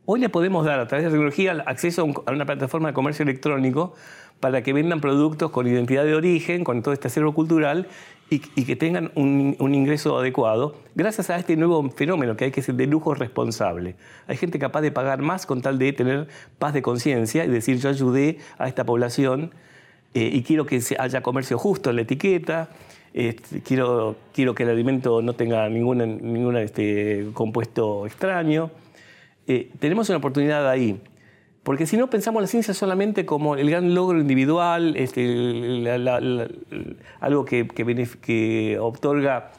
Hoy le podemos dar a través de la tecnología acceso a una plataforma de comercio electrónico para que vendan productos con identidad de origen, con todo este acervo cultural y, que tengan un, ingreso adecuado, gracias a este nuevo fenómeno que hay que ser de lujo responsable. Hay gente capaz de pagar más con tal de tener paz de conciencia y decir yo ayudé a esta población eh, y quiero que haya comercio justo en la etiqueta, este, quiero, quiero que el alimento no tenga ningún este, compuesto extraño. Eh, tenemos una oportunidad ahí. Porque si no pensamos la ciencia solamente como el gran logro individual, este, algo que, que, otorga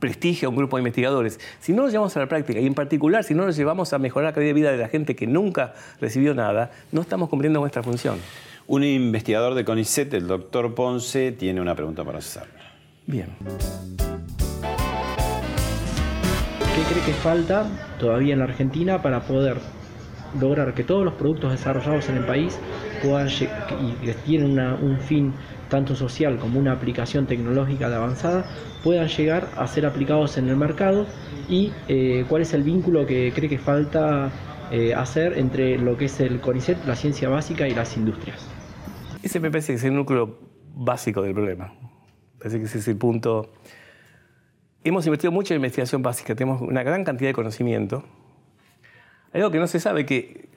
prestigio a un grupo de investigadores, si no lo llevamos a la práctica y en particular si no lo llevamos a mejorar la calidad de vida de la gente que nunca recibió nada, no estamos cumpliendo nuestra función. Un investigador de CONICET, el doctor Ponce, tiene una pregunta para hacer. Bien. ¿Qué cree que falta todavía en la Argentina para poder lograr que todos los productos desarrollados en el país puedan y que tienen un fin tanto social como una aplicación tecnológica de avanzada, puedan llegar a ser aplicados en el mercado y eh, cuál es el vínculo que cree que falta eh, hacer entre lo que es el CONICET, la ciencia básica y las industrias. Ese me es el núcleo básico del problema. Parece que ese es el punto. Hemos invertido mucho en investigación básica, tenemos una gran cantidad de conocimiento. Hay algo que no se sabe, que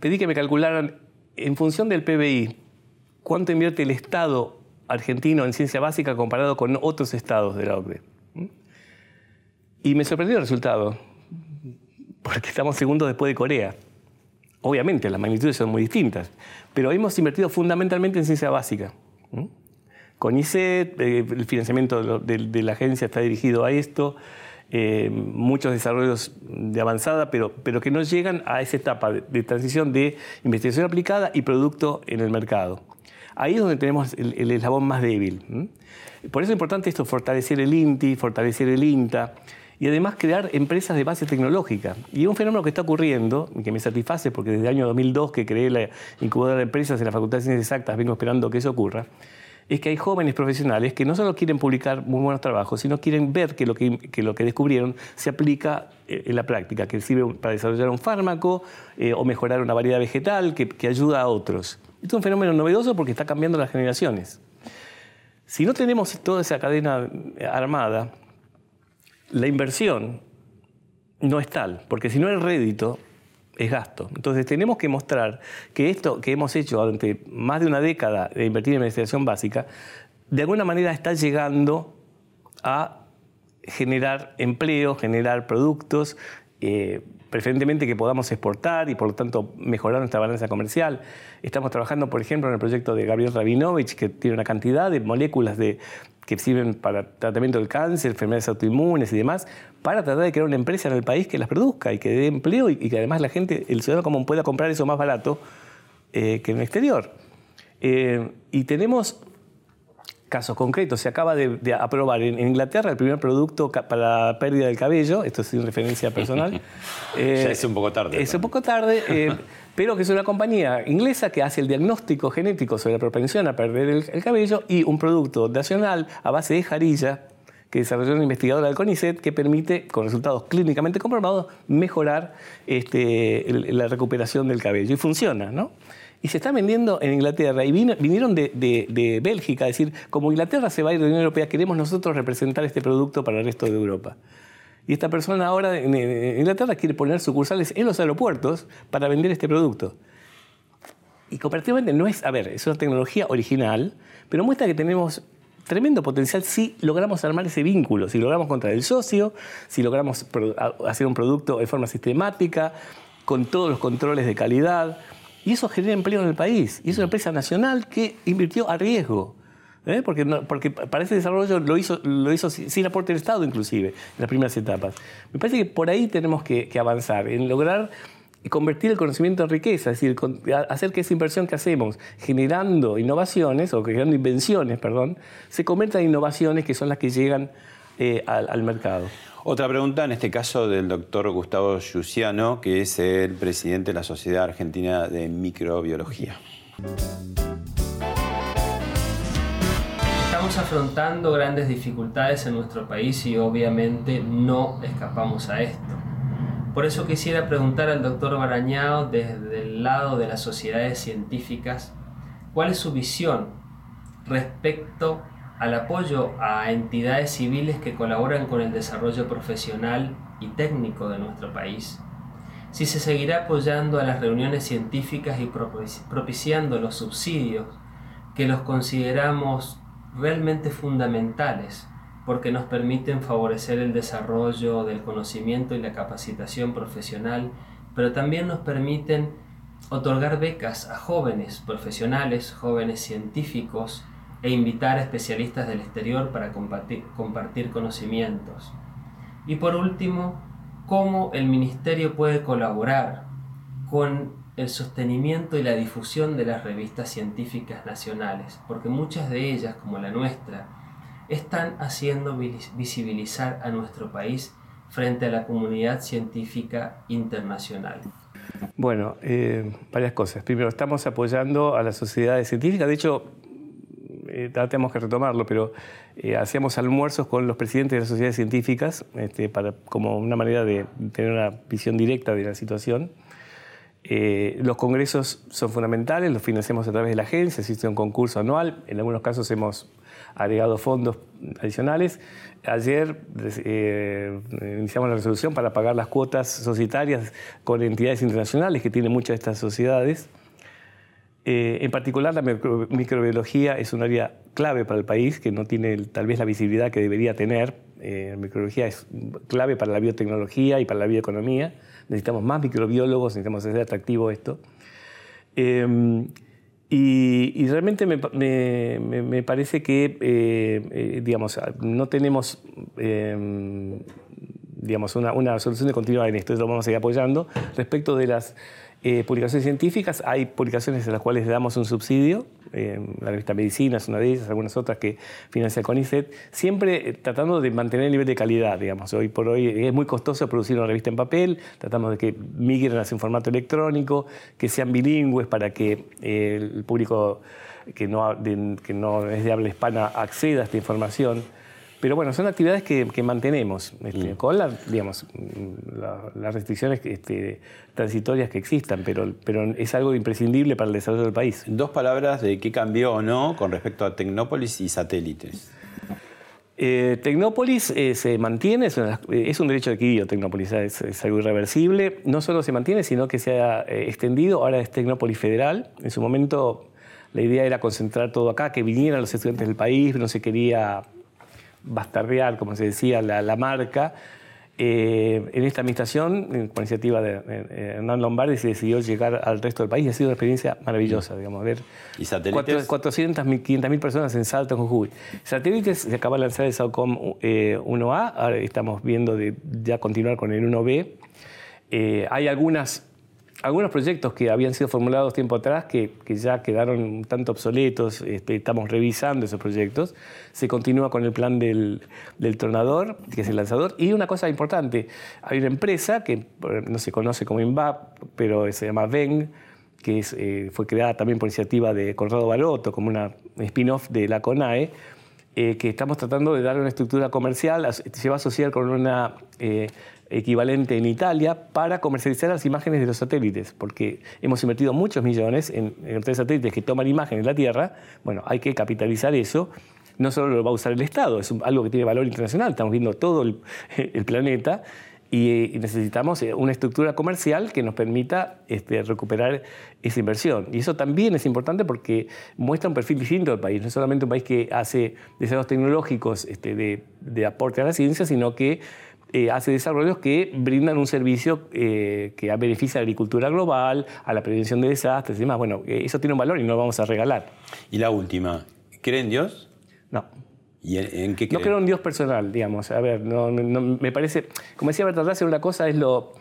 pedí que me calcularan en función del PBI, cuánto invierte el Estado argentino en ciencia básica comparado con otros estados de la OCDE. Y me sorprendió el resultado, porque estamos segundos después de Corea. Obviamente, las magnitudes son muy distintas, pero hemos invertido fundamentalmente en ciencia básica. Con ICET, eh, el financiamiento de la agencia está dirigido a esto, eh, muchos desarrollos de avanzada, pero, pero que no llegan a esa etapa de transición de investigación aplicada y producto en el mercado. Ahí es donde tenemos el, eslabón más débil. Por eso es importante esto, fortalecer el INTI, fortalecer el INTA y además crear empresas de base tecnológica. Y un fenómeno que está ocurriendo, y que me satisface porque desde el año 2002 que creé la incubadora de empresas en la Facultad de Ciencias Exactas, vengo esperando que eso ocurra, es que hay jóvenes profesionales que no solo quieren publicar muy buenos trabajos, sino quieren ver que lo que, lo que descubrieron se aplica eh, en la práctica, que sirve para desarrollar un fármaco eh, o mejorar una variedad vegetal que, que ayuda a otros. Esto es un fenómeno novedoso porque está cambiando las generaciones. Si no tenemos toda esa cadena armada, la inversión no es tal, porque si no el rédito es gasto. Entonces tenemos que mostrar que esto que hemos hecho durante más de una década de invertir en investigación básica, de alguna manera está llegando a generar empleo, generar productos, eh, preferentemente que podamos exportar y por lo tanto mejorar nuestra balanza comercial. Estamos trabajando, por ejemplo, en el proyecto de Gabriel Rabinovich, que tiene una cantidad de moléculas de, que sirven para tratamiento del cáncer, enfermedades autoinmunes y demás, para tratar de crear una empresa en el país que las produzca y que dé empleo y, que además la gente, el ciudadano común pueda comprar eso más barato eh, que en el exterior. Eh, y tenemos casos concretos. Se acaba de, aprobar en, Inglaterra el primer producto para la pérdida del cabello, esto es sin referencia personal. Eh, ya es un poco tarde. Es un poco tarde, eh, pero que es una compañía inglesa que hace el diagnóstico genético sobre la propensión a perder el, cabello y un producto nacional a base de jarilla que desarrolló una investigadora del CONICET que permite, con resultados clínicamente comprobados, mejorar este, la recuperación del cabello. Y funciona, ¿no? Y se está vendiendo en Inglaterra. Y vinieron de, Bélgica a decir, como Inglaterra se va a ir de la Unión Europea, queremos nosotros representar este producto para el resto de Europa. Y esta persona ahora en, Inglaterra quiere poner sucursales en los aeropuertos para vender este producto. Y comparativamente no es, a ver, es una tecnología original, pero muestra que tenemos tremendo potencial si logramos armar ese vínculo, si logramos contra el socio, si logramos hacer un producto de forma sistemática, con todos los controles de calidad. Y eso genera empleo en el país. Y es una empresa nacional que invirtió a riesgo. ¿eh? Porque, porque para ese desarrollo lo hizo, lo hizo sin aporte del Estado, inclusive, en las primeras etapas. Me parece que por ahí tenemos que, avanzar, en lograr convertir el conocimiento en riqueza, es decir, hacer que esa inversión que hacemos generando innovaciones, o generando invenciones, perdón, se convierta en innovaciones que son las que llegan eh, al mercado. Otra pregunta, en este caso del doctor Gustavo Yuciano, que es el presidente de la Sociedad Argentina de Microbiología. Estamos afrontando grandes dificultades en nuestro país y obviamente no escapamos a esto. Por eso quisiera preguntar al doctor Barañao desde el lado de las sociedades científicas, ¿cuál es su visión respecto al apoyo a entidades civiles que colaboran con el desarrollo profesional y técnico de nuestro país, si se seguirá apoyando a las reuniones científicas y propiciando los subsidios que los consideramos realmente fundamentales porque nos permiten favorecer el desarrollo del conocimiento y la capacitación profesional, pero también nos permiten otorgar becas a jóvenes profesionales, jóvenes científicos, e invitar a especialistas del exterior para compartir, conocimientos. Y por último, cómo el Ministerio puede colaborar con el sostenimiento y la difusión de las revistas científicas nacionales, porque muchas de ellas, como la nuestra, están haciendo visibilizar a nuestro país frente a la comunidad científica internacional. Bueno, eh, varias cosas. Primero, estamos apoyando a las sociedades científicas. De hecho, eh, tenemos que retomarlo, pero eh, hacíamos almuerzos con los presidentes de las sociedades científicas este, para, como una manera de tener una visión directa de la situación. Eh, los congresos son fundamentales, los financiamos a través de la agencia, existe un concurso anual, en algunos casos hemos agregado fondos adicionales. Ayer eh, iniciamos la resolución para pagar las cuotas societarias con entidades internacionales que tienen muchas de estas sociedades. Eh, en particular, la microbiología es un área clave para el país que no tiene tal vez la visibilidad que debería tener. la microbiología es clave para la biotecnología y para la bioeconomía necesitamos más microbiólogos, necesitamos hacer atractivo esto. Em, y, realmente me, parece que, eh, eh, digamos, no tenemos, em, digamos, una, una, solución de continuidad en esto, lo vamos a seguir apoyando. Respecto de las eh, publicaciones científicas, hay publicaciones en las cuales le damos un subsidio, eh, la revista Medicina es una de ellas, algunas otras que financia CONICET, siempre eh, tratando de mantener el nivel de calidad, digamos. Hoy por hoy es muy costoso producir una revista en papel, tratamos de que migren hacia un formato electrónico, que sean bilingües para que el público que no, que no es de habla hispana acceda a esta información. Pero bueno, son actividades que, mantenemos, este, mm. con digamos, las restricciones este, transitorias que existan, pero, pero es algo imprescindible para el desarrollo del país. Dos palabras de qué cambió o no con respecto a Tecnópolis y satélites. Eh, Tecnópolis eh, se mantiene, es, un derecho adquirido Tecnópolis, es, algo irreversible. No solo se mantiene, sino que se ha eh, extendido, ahora es Tecnópolis Federal. En su momento la idea era concentrar todo acá, que vinieran los estudiantes del país, no se quería bastardear, como se decía, la, marca. Eh, en esta administración, con iniciativa de Hernán Lombardi, se decidió llegar al resto del país y ha sido una experiencia maravillosa, digamos, ver ¿Y satélites? 400, 500 personas en Salto, en Jujuy. Satélites, se acaba de lanzar el SAOCOM 1A, eh, ahora estamos viendo de ya continuar con el 1B. Eh, hay algunas algunos proyectos que habían sido formulados tiempo atrás que, ya quedaron un tanto obsoletos, este, estamos revisando esos proyectos. Se continúa con el plan del, del, tronador, que es el lanzador. Y una cosa importante, hay una empresa que no se conoce como INVAP, pero se llama VENG, que eh, fue creada también por iniciativa de Conrado Baroto, como una spin-off de la CONAE, eh, que estamos tratando de dar una estructura comercial, se va a asociar con una eh, equivalente en Italia para comercializar las imágenes de los satélites, porque hemos invertido muchos millones en, en tres satélites que toman imágenes de la Tierra. Bueno, hay que capitalizar eso. No solo lo va a usar el Estado, es algo que tiene valor internacional, estamos viendo todo el, planeta y, necesitamos eh, una estructura comercial que nos permita este, recuperar esa inversión. Y eso también es importante porque muestra un perfil distinto del país, no es solamente un país que hace desarrollos tecnológicos este, de, aporte a la ciencia, sino que eh, hace desarrollos que brindan un servicio eh, que beneficia a la agricultura global, a la prevención de desastres y demás. Bueno, eh, eso tiene un valor y no lo vamos a regalar. Y la última, ¿cree Dios? No. ¿Y en, qué cree? No creo en Dios personal, digamos. A ver, no, me parece, como decía Russell, una cosa es lo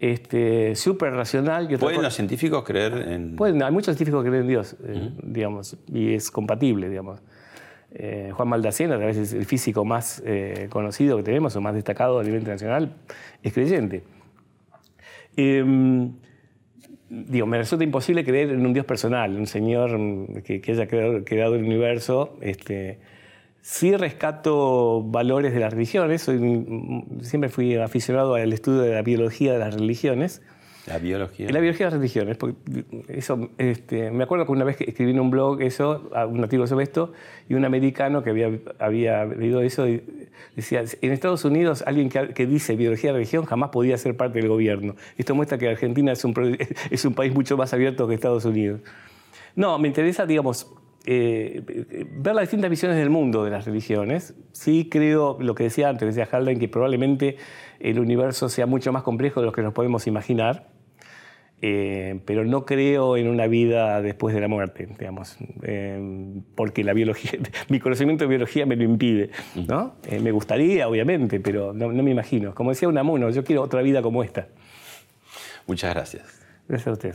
este, súper racional. ¿Pueden los científicos creer en...? Pueden, hay muchos científicos que creen en Dios, digamos, y es compatible, digamos. Eh, Juan Maldacena, a través el físico más eh, conocido que tenemos o más destacado a nivel internacional, es creyente. Em, digo, me resulta imposible creer en un Dios personal, un Señor que, haya creado, el universo. Este, sí rescato valores de las religiones, siempre fui aficionado al estudio de la biología de las religiones. La biología. La biología de las religiones. Porque eso, este, me acuerdo que una vez que escribí en un blog eso, un artículo sobre esto, y un americano que había, había leído eso decía, en Estados Unidos alguien que, dice biología de religión jamás podía ser parte del gobierno. Esto muestra que Argentina es un, es un país mucho más abierto que Estados Unidos. No, me interesa, digamos, eh, ver las distintas visiones del mundo de las religiones. Sí creo, lo que decía antes, decía Haldane, que probablemente el universo sea mucho más complejo de lo que nos podemos imaginar Eh, pero no creo en una vida después de la muerte, digamos, eh, porque la biología, mi conocimiento de biología me lo impide, ¿no? Eh, me gustaría, obviamente, pero no, no me imagino. Como decía Unamuno, yo quiero otra vida como esta. Muchas gracias. Gracias a usted.